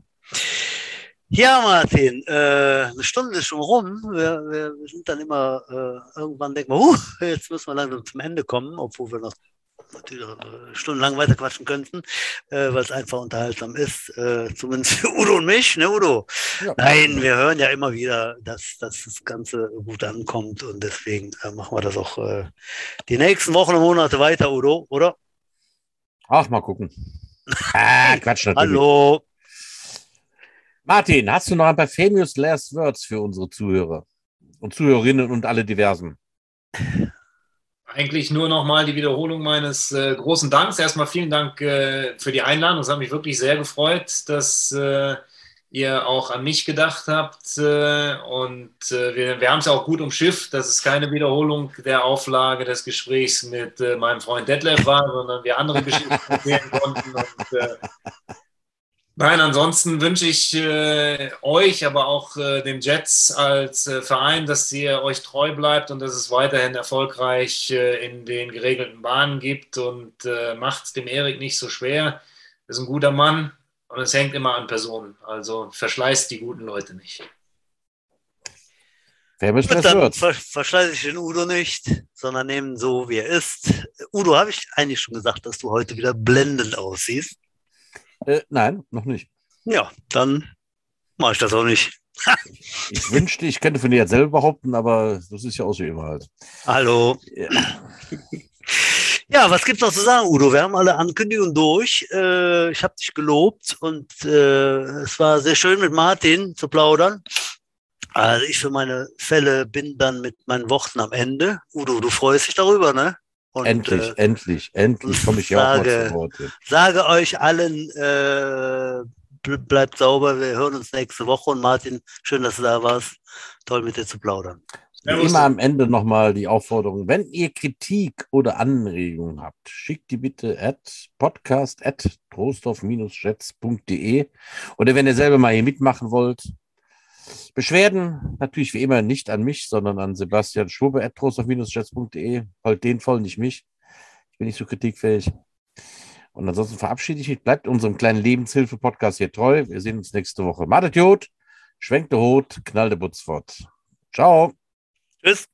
[SPEAKER 1] Ja, Martin, äh, eine Stunde ist schon rum. Wir, wir, wir sind dann immer, äh, irgendwann denken wir, uh, jetzt müssen wir langsam zum Ende kommen, obwohl wir noch natürlich äh, stundenlang weiterquatschen könnten, äh, weil es einfach unterhaltsam ist, äh, zumindest für Udo und mich, ne Udo? Ja. Nein, wir hören ja immer wieder, dass, dass das Ganze gut ankommt und deswegen äh, machen wir das auch äh, die nächsten Wochen und Monate weiter, Udo, oder?
[SPEAKER 2] Ach, mal gucken. ah, Quatsch natürlich.
[SPEAKER 1] Hallo.
[SPEAKER 2] Martin, hast du noch ein paar famous last words für unsere Zuhörer und Zuhörerinnen und alle diversen?
[SPEAKER 3] Eigentlich nur nochmal die Wiederholung meines äh, großen Danks. Erstmal vielen Dank äh, für die Einladung. Es hat mich wirklich sehr gefreut, dass äh, ihr auch an mich gedacht habt. Äh, und äh, wir, wir haben es auch gut umschifft, dass es keine Wiederholung der Auflage des Gesprächs mit äh, meinem Freund Detlef war, sondern wir andere Geschichten erzählen konnten. Und, Nein, ansonsten wünsche ich äh, euch, aber auch äh, den Jets als äh, Verein, dass ihr euch treu bleibt und dass es weiterhin erfolgreich äh, in den geregelten Bahnen gibt und äh, macht dem Erik nicht so schwer. Er ist ein guter Mann und es hängt immer an Personen. Also verschleißt die guten Leute nicht.
[SPEAKER 1] Wer mich Gut, dann ver verschleiße ich den Udo nicht, sondern nehmen so, wie er ist. Udo, habe ich eigentlich schon gesagt, dass du heute wieder blendend aussiehst?
[SPEAKER 2] Äh, nein, noch nicht.
[SPEAKER 1] Ja, dann mache ich das auch nicht.
[SPEAKER 2] ich wünschte, ich könnte von dir jetzt selber behaupten, aber das ist ja auch so immer halt.
[SPEAKER 1] Hallo. Ja. ja, was gibt's noch zu sagen, Udo? Wir haben alle Ankündigungen durch. Äh, ich habe dich gelobt und äh, es war sehr schön mit Martin zu plaudern. Also ich für meine Fälle bin dann mit meinen Worten am Ende. Udo, du freust dich darüber, ne?
[SPEAKER 2] Und, endlich, äh, endlich, endlich komme ich ja auch mal zu Wort.
[SPEAKER 1] Sage euch allen, äh, bleibt sauber, wir hören uns nächste Woche. Und Martin, schön, dass du da warst. Toll, mit dir zu plaudern.
[SPEAKER 2] Wie immer am Ende nochmal die Aufforderung, wenn ihr Kritik oder Anregungen habt, schickt die bitte at podcast at trostorf-schätz.de oder wenn ihr selber mal hier mitmachen wollt, Beschwerden natürlich wie immer nicht an mich, sondern an Sebastian Schwube at jetsde Halt den voll, nicht mich. Ich bin nicht so kritikfähig. Und ansonsten verabschiede ich mich. Bleibt unserem kleinen Lebenshilfe-Podcast hier treu. Wir sehen uns nächste Woche. Madet Jod, schwenkt der Hut, knallt der Butz fort. Ciao.
[SPEAKER 1] Tschüss.